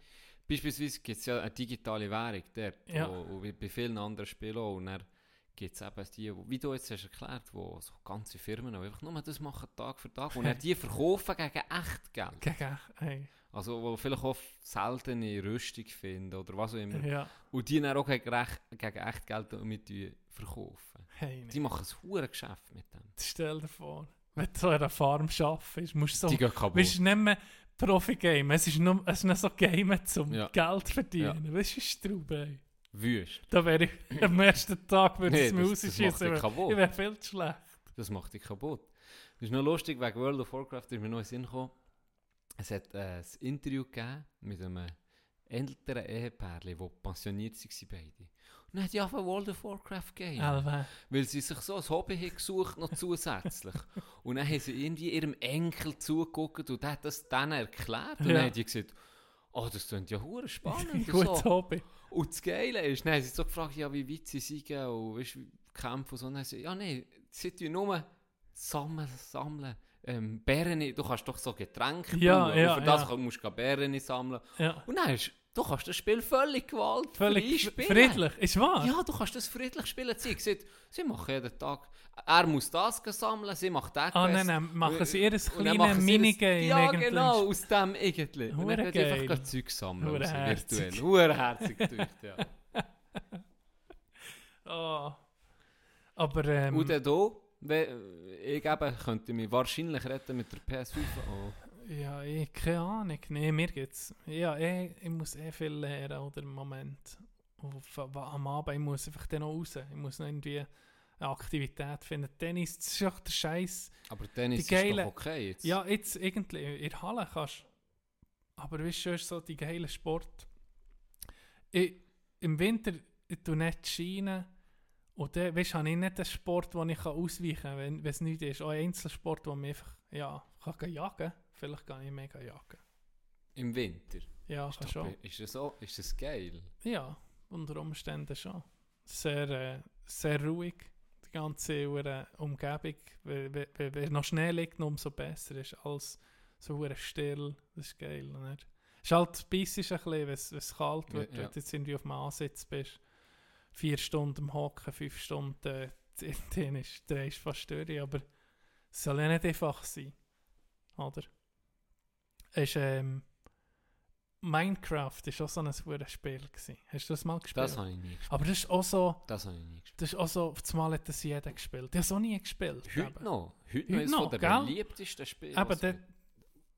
Beispielsweise gibt es ja eine digitale Währung dort, Ja. wo, wo wie bei vielen anderen Spielen auch. Und dann gibt es eben die, wo- wie du jetzt hast erklärt, wo so ganze Firmen die einfach nur das machen, Tag für Tag. Und dann die verkaufen gegen echt Geld. Gegen, hey, Also wo vielleicht auch seltene Rüstung finden oder was auch immer. ja, Und die dann auch gegen, gegen echt Geld damit verkaufen. hey, Die machen ein Geschäft mit dem. Stell dir vor, wenn du so in einer Farm arbeitest, musst du so, Die gehen kaputt. weißt nicht mehr Profi-Game, es ist nur, es ist nicht so Game zum Ja. Geld verdienen, weißt du, Straube. Wüst. Da wäre ich, am ersten Tag würde Nee, es mir das- das macht rausschießen, dich ich kaputt. wäre- ich wäre viel zu schlecht. Das macht dich kaputt. Das ist noch lustig, wegen World of Warcraft ist mir noch in den Sinn gekommen. Es hat äh, ein Interview gegeben mit einem älteren Ehepärchen, die pensioniert waren beide. Und dann hat die einfach World of Warcraft gegeben. Alve. Weil sie sich so ein Hobby haben gesucht noch zusätzlich. und dann haben sie irgendwie ihrem Enkel zugeguckt und der hat das denen erklärt. Und Ja. dann haben die gesagt, oh, das klingt ja hure spannend. Gutes so. Hobby. Und das Geile ist, dann haben sie so gefragt, ja, wie weit sie sind und weißt, wie kämpfen und so. Und dann haben sie, ja, nein, sie tun nur sammeln, sammeln. Ähm, Beeren, du kannst doch so Getränke Ja, brauen, ja, und für das ja. musst du Beeren sammeln. Ja. Und dann hast du kannst das Spiel völlig gewaltfrei Völlig spielen. friedlich, ist wahr? Ja, du kannst das friedlich spielen. Sie, sieht, sie machen jeden Tag, er muss das sammeln, sie macht das Ah, Quest. nein, nein, machen sie ihr dann kleines Minigame Ja, genau, aus dem irgendwie. Und dann geht einfach Zeug sammeln. Hure raus, herzig. virtuell. Hure herzig gedacht, ja. Ah. Aber, ähm, Und dann hier, ich eben, könnte mich wahrscheinlich retten mit der PS5. Oh. Ja, ich, keine Ahnung. Nee, mir geht's. Ja, eh, ich muss eh viel lernen, oder, im Moment. Auf, am Abend, ich muss einfach dann noch raus. Ich muss noch irgendwie eine Aktivität finden. Tennis, das ist auch der Scheiß. Aber Tennis Die geile- ist doch okay jetzt. Ja, jetzt irgendwie in der Halle kannst Aber weißt du, so die geile Sport. Ich, Im Winter ich tue nicht Schienen. Und dann weißt, habe ich nicht den Sport, den ich kann ausweichen kann, wenn es nicht ist. Auch ein Einzelsport, wo mich einfach ja, kann jagen Vielleicht kann ich mega jagen. Im Winter. Ja, kann schon. Ist das, so, ist das geil? Ja, unter Umständen schon. Sehr, äh, sehr ruhig, die ganze äh, Umgebung. Wenn noch Schnee liegt, umso besser ist alles so hure still. Das ist geil. Nicht? Es ist halt beißisch ein bisschen, wenn es- kalt wird, Ja, ja. wenn du jetzt irgendwie auf dem Ansitz bist. vier Stunden am Hocken, fünf Stunden äh, dann ist, ist fast durch, aber es soll ja nicht einfach sein, oder? Ist, ähm, Minecraft ist auch so ein verdammtes Spiel gewesen. Hast du das mal gespielt? Das habe ich nie gespielt. aber das ist auch so, Das habe ich nie gespielt. das ist auch so, einmal hat das jeder gespielt. Ich habe es auch nie gespielt. Heute eben. noch. Heute, Heute noch ist es gell? beliebtesten Spielen. Aber der,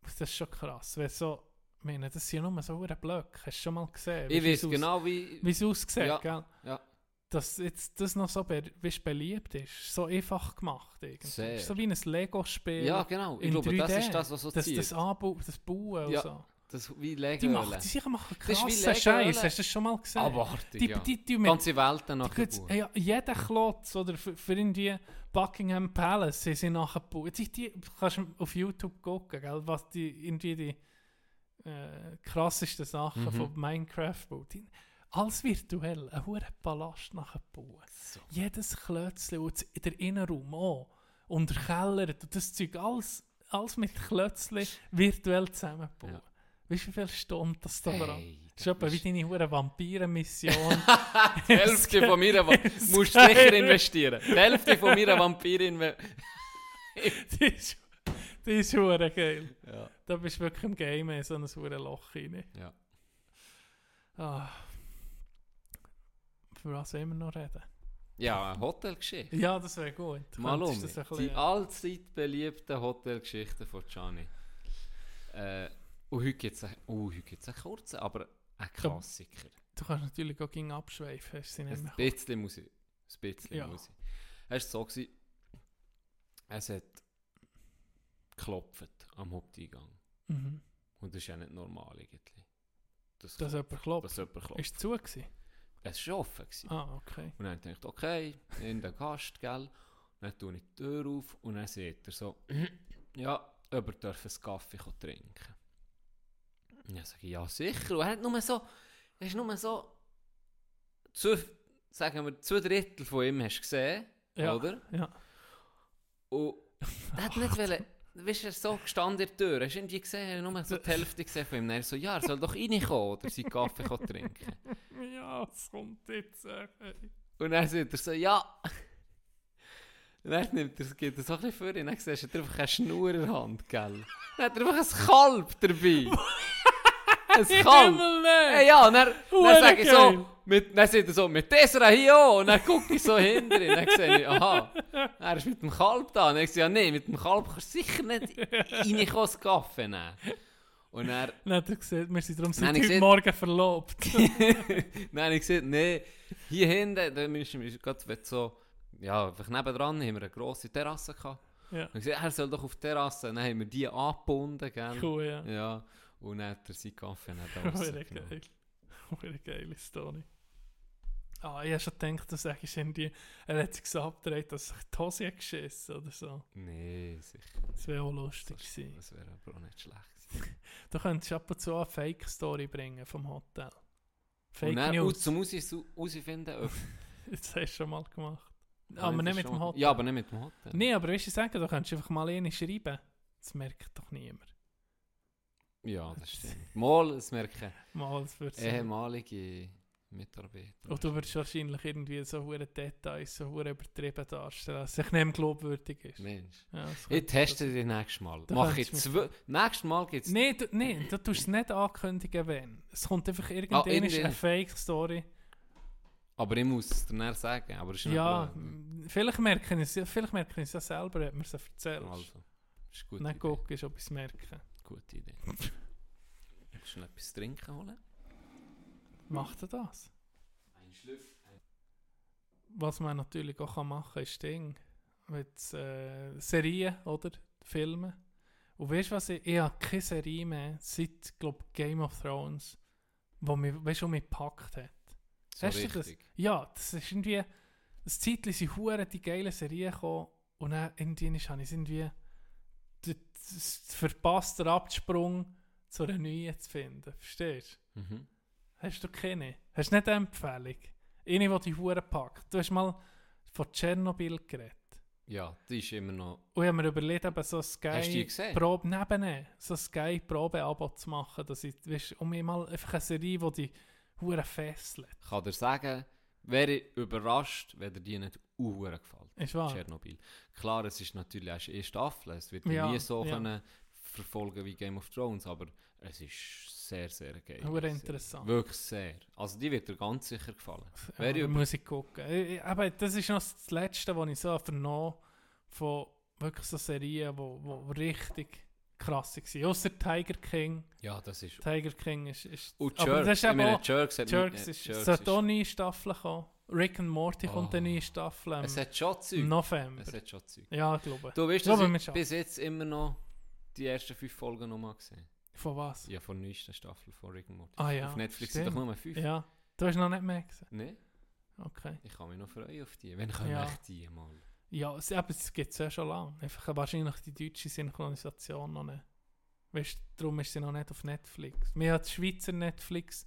das ist schon krass. Wenn so, ich meine, das sind ja nur so Blöcke. Hast du schon mal gesehen? ich weiß genau, wie... Wie es aussieht, Ja, gell? ja. Dass jetzt das noch so be weißt, beliebt ist. So einfach gemacht irgendwie. Sehr. So wie ein Lego-Spiel. Ja, genau. Ich glaube, das 3D. ist das, was so das, zieht. das Anbau, das Bauen Ja, und so. Das wie Die Lego machen, die sicher machen Das krassen Scheiß. Hast du das schon mal gesehen? Abartig, die, ja. die, die, mit, Ganze Welten die, nachgebaut. ja, jeder Klotz oder für, für irgendwie Buckingham Palace sie sind nachgebaut. Die, die kannst du auf YouTube gucken, gell, was die irgendwie die äh, krassesten Sachen Mhm. von Minecraft baut. Alles virtuell, ein hoher Palast nachbauen. So. Jedes Klötzchen und das- der Innenraum auch. Und der Keller, und das Zeug, alles, alles mit Klötzchen virtuell zusammenbauen. Ja. Weißt du, wie viele Stunden das da dran Hey, Das ist etwa wie deine hure Vampire-Mission. Die Hälfte von mir musst du sicher investieren. Die Hälfte von mir Vampirin. die ist, hure geil. Ja. Da bist du wirklich im Game in so ein hure Loch rein. Ja. Ah. Für was wir noch reden? ja, eine Hotelgeschichte. Ja, das wäre gut. Du Mal um. könntest das ein Die allzeit beliebten Hotelgeschichten von Gianni. Äh, und heute gibt es einen, oh, einen kurzen, aber ein Klassiker. Du kannst natürlich auch gegen abschweifen. Hast Ein bisschen muss ich. Ein bisschen Ja. muss ich. Es war so, gewesen, es hat geklopft am Haupteingang. mhm. Und das ist ja nicht normal irgendwie. Das, Dass jemand klopft. dass jemand klopft. Ist es zu gewesen? Es war offen. Gewesen. Ah, okay. Und dann dachte ich, okay, in den Gast, gell. Und dann tue ich die Tür auf und dann sieht er so, ja, ob er darf einen Kaffee trinken Und dann sage ich, ja sicher. Und er hat nur so, er ist nur so, zu, sagen wir, zwei Drittel von ihm hast du gesehen, Ja. oder? Ja. Und er hat nicht wollen, weißt du, er so gestanden in der Tür, hast du irgendwie gesehen, er nur so die Hälfte gesehen von ihm. Er so, ja, er soll doch reinkommen oder seinen Kaffee trinken. Ja, es kommt jetzt. Äh, Und dann sagt er so, ja. Und dann nimmt er, geht er so ein bisschen vor und dann siehst du, er hat einfach eine Schnur in der Hand, gell? Dann hat er einfach ein Kalb dabei. ein Kalb. Hey, nein! ja, und dann, dann sage ich so, mit, dann sagt er so, mit dieser hier auch. Und dann gucke ich so hinter ihn. Dann sehe ich, aha, er ist mit dem Kalb da. Und dann sage ich, ja, nee, mit dem Kalb kannst du sicher nicht reinkommen, das Kaffee nehmen. Und er Dann hat er gesagt, wir sind darum Nein, seit ich heute seh- Morgen verlobt. Nein, ich gesagt, nee, hier hinten, da müssen wir gerade so, ja, einfach nebendran haben wir eine grosse Terrasse gehabt. ja, Und ich gesagt, er soll doch auf die Terrasse. Dann haben wir die angebunden, gell? cool, ja. Ja, und dann hat er seinen Kaffee nicht Hure rausgenommen. geil. Hure geile Story. Ah, ich habe schon gedacht, du sagst irgendwie, er hat sich so abgedreht, dass sich die Hose geschissen oder so. Nee, sicher. Das wäre auch lustig gewesen. Das wäre aber auch nicht schlecht gewesen. Du könntest ab und zu eine Fake-Story bringen vom Hotel. Fake und dann News. zum herausfinden, ob... Das hast du schon mal gemacht. Aber ich nicht mit schon dem Hotel. Ja, aber nicht mit dem Hotel. Nee, aber weißt du, sagen, du könntest einfach mal eine schreiben. Das merkt doch niemand. Ja, das stimmt. Mal, das merken Mal, das wird's ehemalige Mitarbeiter. Und du würdest wahrscheinlich irgendwie so hure Details so hure übertrieben darstellen, dass es nicht glaubwürdig ist. Mensch. Ja, Ich teste dich nächstes Mal. Mach ich zwei... Nächstes Mal gibt es... Nee, du, nee, du tust es nicht ankündigen, wenn. Es kommt einfach irgendwann Ah, irgendwann. eine Fake-Story. Aber ich muss es dir dann sagen. Aber ist Ja, vielleicht merken es, vielleicht merken es ja selber, wenn man es erzählt. Also, ist Nicht Idee. gucken, ob ich es merke. Gute Idee. Willst du noch etwas trinken holen? Macht er das? Ein Schlüff. Was man natürlich auch machen kann, ist Ding. Mit äh, Serien, oder? Filme. Und weißt du was? Ich, ich habe keine Serie mehr seit, glaub, Game of Thrones, wo mich, weißt, du, mich gepackt hat. So Hast du das? Ja, das ist irgendwie. Das Zeitchen sind hure die geile Serien gekommen und dann irgendwie habe ich irgendwie verpasst, den Absprung zu einer neuen zu finden. Verstehst du? Mhm. Hast du keine? Hast du nicht eine Empfehlung? Eine, die die Hure packt. Du hast mal von Tschernobyl geredet. Ja, die ist immer noch... Und ich habe mir überlegt, eben so Hast du die Sky gesehen? Probe neben so Sky Probe-Abo zu machen, dass ich, weißt, um mir mal einfach eine Serie, die die Hure fesselt. Ich kann dir sagen, wäre ich überrascht, wenn dir die nicht uhren gefällt. Ist wahr. Tschernobyl. Klar, es ist natürlich erst eine Staffel, es wird Ja, nie so ja. können verfolgen wie Game of Thrones, aber es ist sehr, sehr geil. Sehr. interessant. Wirklich sehr. Also die wird dir ganz sicher gefallen. Ja, über- muss ich gucken. Ich- ich- Aber das ist noch das Letzte, was ich so vernommen von wirklich so Serien, die wo, wo richtig krass waren. Außer Tiger King. Ja, das ist... Tiger King ist... ist Und aber Jerks, das ist eben meine, auch... Jerks hat Jerks nie- ist... Jerks sollte auch neue Staffel kommen. Rick and Morty kommt Oh. eine neue Staffel im Es hat schon Zeug. November. Es hat schon Zeug. Ja, ich glaube. Du weißt, dass ich bis jetzt immer noch die ersten fünf Folgen nochmal gesehen Von was? Ja, von der neuesten Staffel von Rick and Morty. Ah ja, Auf Netflix sind doch nur fünf. Ja. Du hast noch nicht mehr gesehen? Nee, Okay. ich kann mich noch freuen auf die. Wenn können Ja. echt die mal. Ja, es, aber es gibt es ja schon lange. Einfach wahrscheinlich die deutsche Synchronisation noch nicht. Weißt, darum ist sie noch nicht auf Netflix. Wir haben die Schweizer Netflix,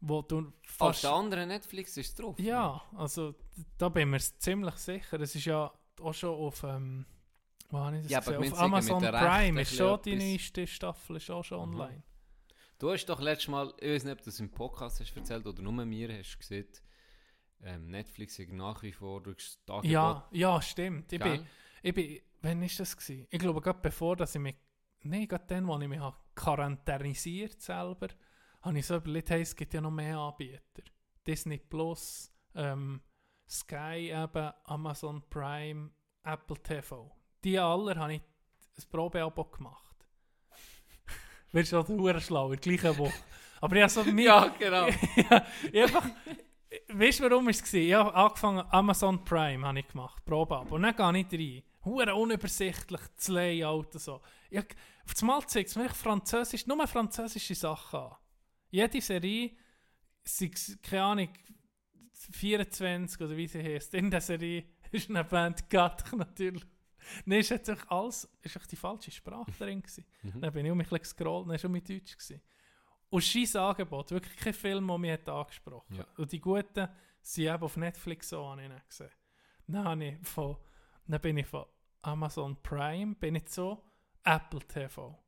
wo du Auf fast... der anderen Netflix ist drauf. ja, also da bin ich mir ziemlich sicher. Es ist ja auch schon auf... Ähm, habe ich Ja, aber Auf Amazon Prime ist schon die neueste Staffel ist auch schon Mhm. online. Du hast doch letztes Mal, ich weiß nicht, ob du das im Podcast hast erzählt oder nur mir hast gesehen, ähm, Netflix ist nach wie vor durch das Angebot. Ja, ja, stimmt. Ich bin, ich bin, wann ist das gewesen? Ich glaube, gerade bevor, dass ich mich, nein, gerade dann, als ich mich habe quarantänisiert selber, habe ich so überlegt, hey, es gibt ja noch mehr Anbieter. Disney Plus, ähm, Sky eben, Amazon Prime, Apple TV. Die alle habe ich ein Probeabo gemacht. Wirst du auch schlau, in der gleichen Woche. Aber ich habe so mir Ja, genau. ich einfach, weißt du, warum war es? Ich habe angefangen, Amazon Prime habe ich gemacht, Probeabo. Und dann gehe ich rein. Hure unübersichtlich, das Layout und so. Ich, auf das Mal zeigt es mir Französisch, nur französische Sachen an. Jede Serie, sei keine Ahnung, 24 oder wie sie heißt, in der Serie ist eine Band Gatt natürlich. Nein, ist jetzt einfach alles, ist echt die falsche Sprache drin gewesen. Mhm. Dann bin ich um mich ein bisschen gescrollt, dann war schon mit Deutsch. Gewesen. Und scheiß Angebot, wirklich kein Film, der mich hat angesprochen Ja. Und die guten sind eben auf Netflix so, habe ich dann gesehen. Dann, ich von, dann bin ich von Amazon Prime, bin ich zu Apple TV.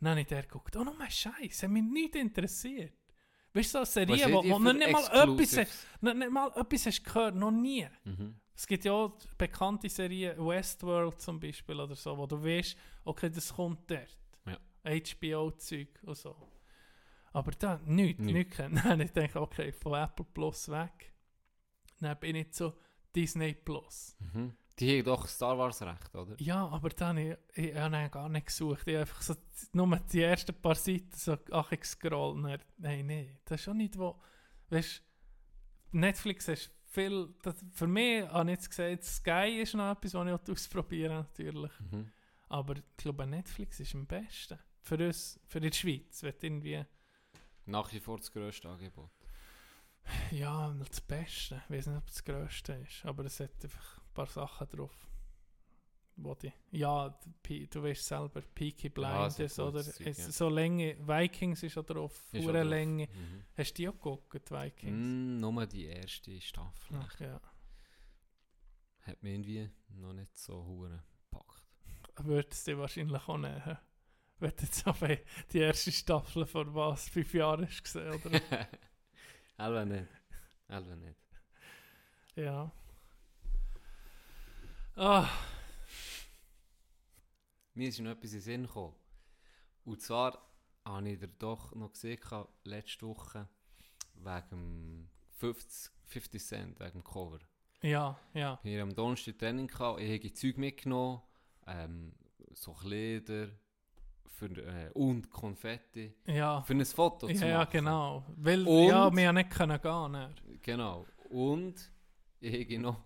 Dann habe ich der geguckt, oh, nochmal Scheiß, hat mich nicht interessiert. Weißt du, so eine Serie, wo, wo du nicht mal, etwas, nicht, nicht mal etwas hast gehört, noch nie. Mhm. Es gibt ja auch bekannte Serien, Westworld zum Beispiel oder so, wo du weißt, okay, das kommt dort. Ja. HBO-Zeug und so. Aber da, nichts, Nicht. nichts kennt. Dann ich denke, okay, von Apple Plus weg. Dann bin ich zu Disney Plus. Mhm. Die haben doch Star Wars Recht, oder? Ja, aber dann, ich, ich, habe dann gar nicht gesucht. Ich habe einfach so nur die ersten paar Seiten so ach, ich scroll. Nein, nein, das ist schon nicht, wo, weißt Netflix ist viel, das, für mich habe ich jetzt gesagt, Sky ist noch etwas, was ich ausprobieren natürlich. Mhm. Aber ich glaube, Netflix ist am besten. Für uns, für die Schweiz, wird irgendwie, Nach wie vor das grösste Angebot. ja, das Beste. Ich weiß nicht, ob es das Größte ist, aber es hat einfach ein paar Sachen drauf. Die, ja, du weißt selber, Peaky Ja, Blinders, oder? gutes Zeug, Es, ja. So Länge, Vikings ist auch drauf, drauf. Länge. Mhm. Hast du die auch geguckt, die Vikings? Mm, nur die erste Staffel. Ach ja. Hat mich irgendwie noch nicht so hure gepackt. Würde es dir wahrscheinlich auch nehmen. Wenn du jetzt aber die erste Staffel vor was, fünf Jahren hast gesehen, oder? Elva nicht. Elva nicht. ja. Ah, Mir ist noch etwas in den Sinn gekommen. Und zwar habe ich dir doch noch gesehen, letzte Woche, wegen dem 50, 50 Cent, wegen dem Cover. ja, ja. Hier am Donnerstag Training gehabt, ich habe Zeug mitgenommen, ähm, so Kleider für, äh, und Konfetti, Ja, für ein Foto zu ja, ja machen. genau. Weil, Und- ja, wir ja nicht können gehen. ne? Genau. Und ich habe noch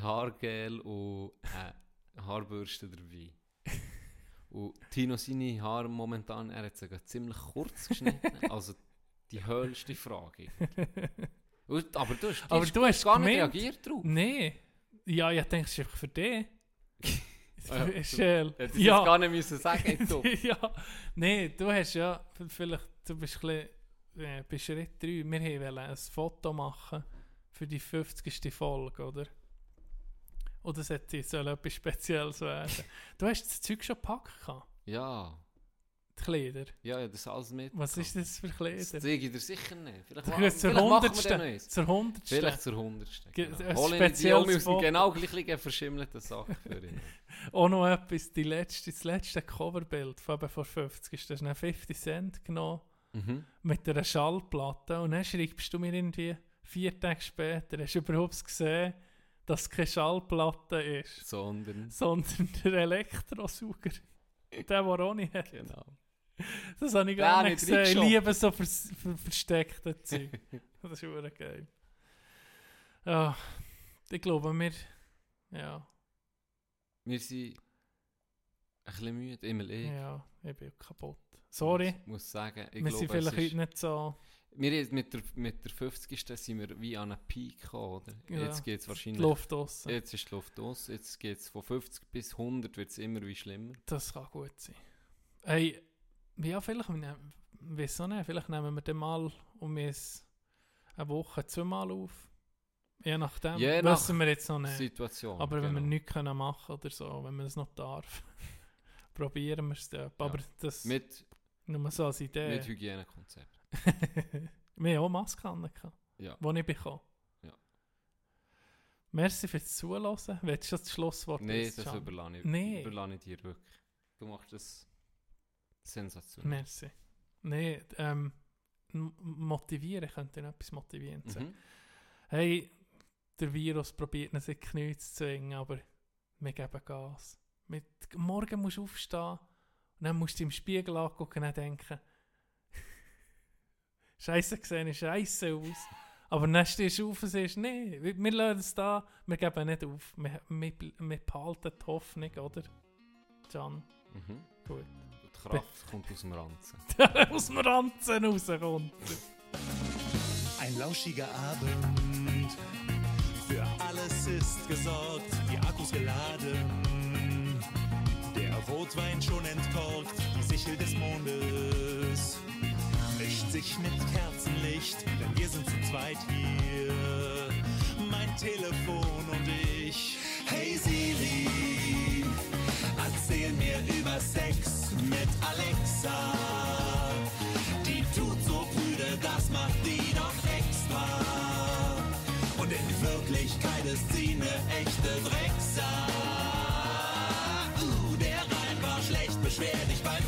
Haargel und äh, Haarbürste dabei. Und Tino seine Haare momentan, er hat sie ziemlich kurz geschnitten. also die höchste Frage. Und, aber du hast, Aber du hast gar nicht gemeint- reagiert drauf. Nee. Ja, ich denke, es ist einfach für dich. Ah ja, Schell. Ja. jetzt gar nicht müssen sagen du. ja. Nee, du hast ja, vielleicht, du bist ein bisschen, äh, bei Schritt 3, wir wollten ein Foto machen für die 50. Folge, oder? Oder es hätte soll etwas Spezielles werden. du hast das Zeug schon gepackt. gehabt. Ja. Die Kleider. Ja, ja, das alles mit. Was ist das für Das Kleider? zeige ich dir sicher nicht. Vielleicht, ma- zur vielleicht dann Hundertsten. Zur Hundertsten. Vielleicht zur Hundertsten. Ge- Genau. Hol ich die um aus dem genau gleichen verschimmelten Sachen für ihn. Auch noch etwas, die letzte, das letzte Coverbild von vor 50 ist das ist ein 50 Cent genommen mhm. mit einer Schallplatte und dann schreibst du mir irgendwie vier Tage später, hast du überhaupt gesehen, dass keine Schallplatte ist, Sondern, sondern der Elektrosauger. Der, der ohne hat. genau. Das habe ich gar nicht ich gesehen. Ich liebe so vers ver versteckte Zeug. Das ist wirklich geil. Ja, ich glaube, wir... Ja, Wir sind ein bisschen müde, immer ich. ja, ich bin kaputt. Sorry, Ich muss sagen, ich wir glaube, sind vielleicht heute nicht so... wir mit der, mit der 50. sind wir wie an einen Peak gekommen, oder? Ja, Jetzt geht es Die wahrscheinlich... Luft draussen. Jetzt ist die Luft aus, jetzt geht es von 50 bis 100, wird es immer wie schlimmer. Das kann gut sein. Hey, ja, vielleicht, auch nicht, vielleicht nehmen wir den mal um es eine Woche zweimal auf. Je nachdem. Je nach Wissen wir jetzt noch nicht. Situation. Aber wenn wir genau. nichts können machen oder so, wenn man es noch darf, probieren wir es dann. Aber das Mit, nur so als Idee. mit Hygienekonzept. wir haben auch Masken gehabt, Ja. die ich bekomme. Ja. Merci fürs Zuhören. Willst du das Schlusswort Nein, das überlasse ich, Nee. überlasse ich dir wirklich. Du machst das sensationell. Merci. Nein, ähm, motivieren könnte ich etwas motivierend sein. Mhm. Hey, der Virus probiert uns in die Knie zu zwingen, aber wir geben Gas. Mit, morgen musst du aufstehen und dann musst du im Spiegel angucken und denken, Scheiße gesehen, scheiße aus. Aber dann stehst du auf und sagst, nee, wir, lassen es da, wir geben nicht auf. Wir, wir, wir behalten die Hoffnung, oder? Can, Mhm. gut. Die Kraft kommt aus dem Ranzen. Aus dem Ranzen rauskommt. Ein lauschiger Abend. Für alles ist gesorgt, die Akkus geladen. Der Rotwein schon entkorkt, die Sichel des Mondes mischt sich mit Kerzenlicht, denn wir sind zu zweit hier. Mein Telefon und ich. Hey Siri, erzähl mir über Sex mit Alexa. Die tut so prüde, das macht die doch extra. Und in Wirklichkeit ist sie eine echte Drecksau. Uh, der Rhein war schlecht, beschwer dich beim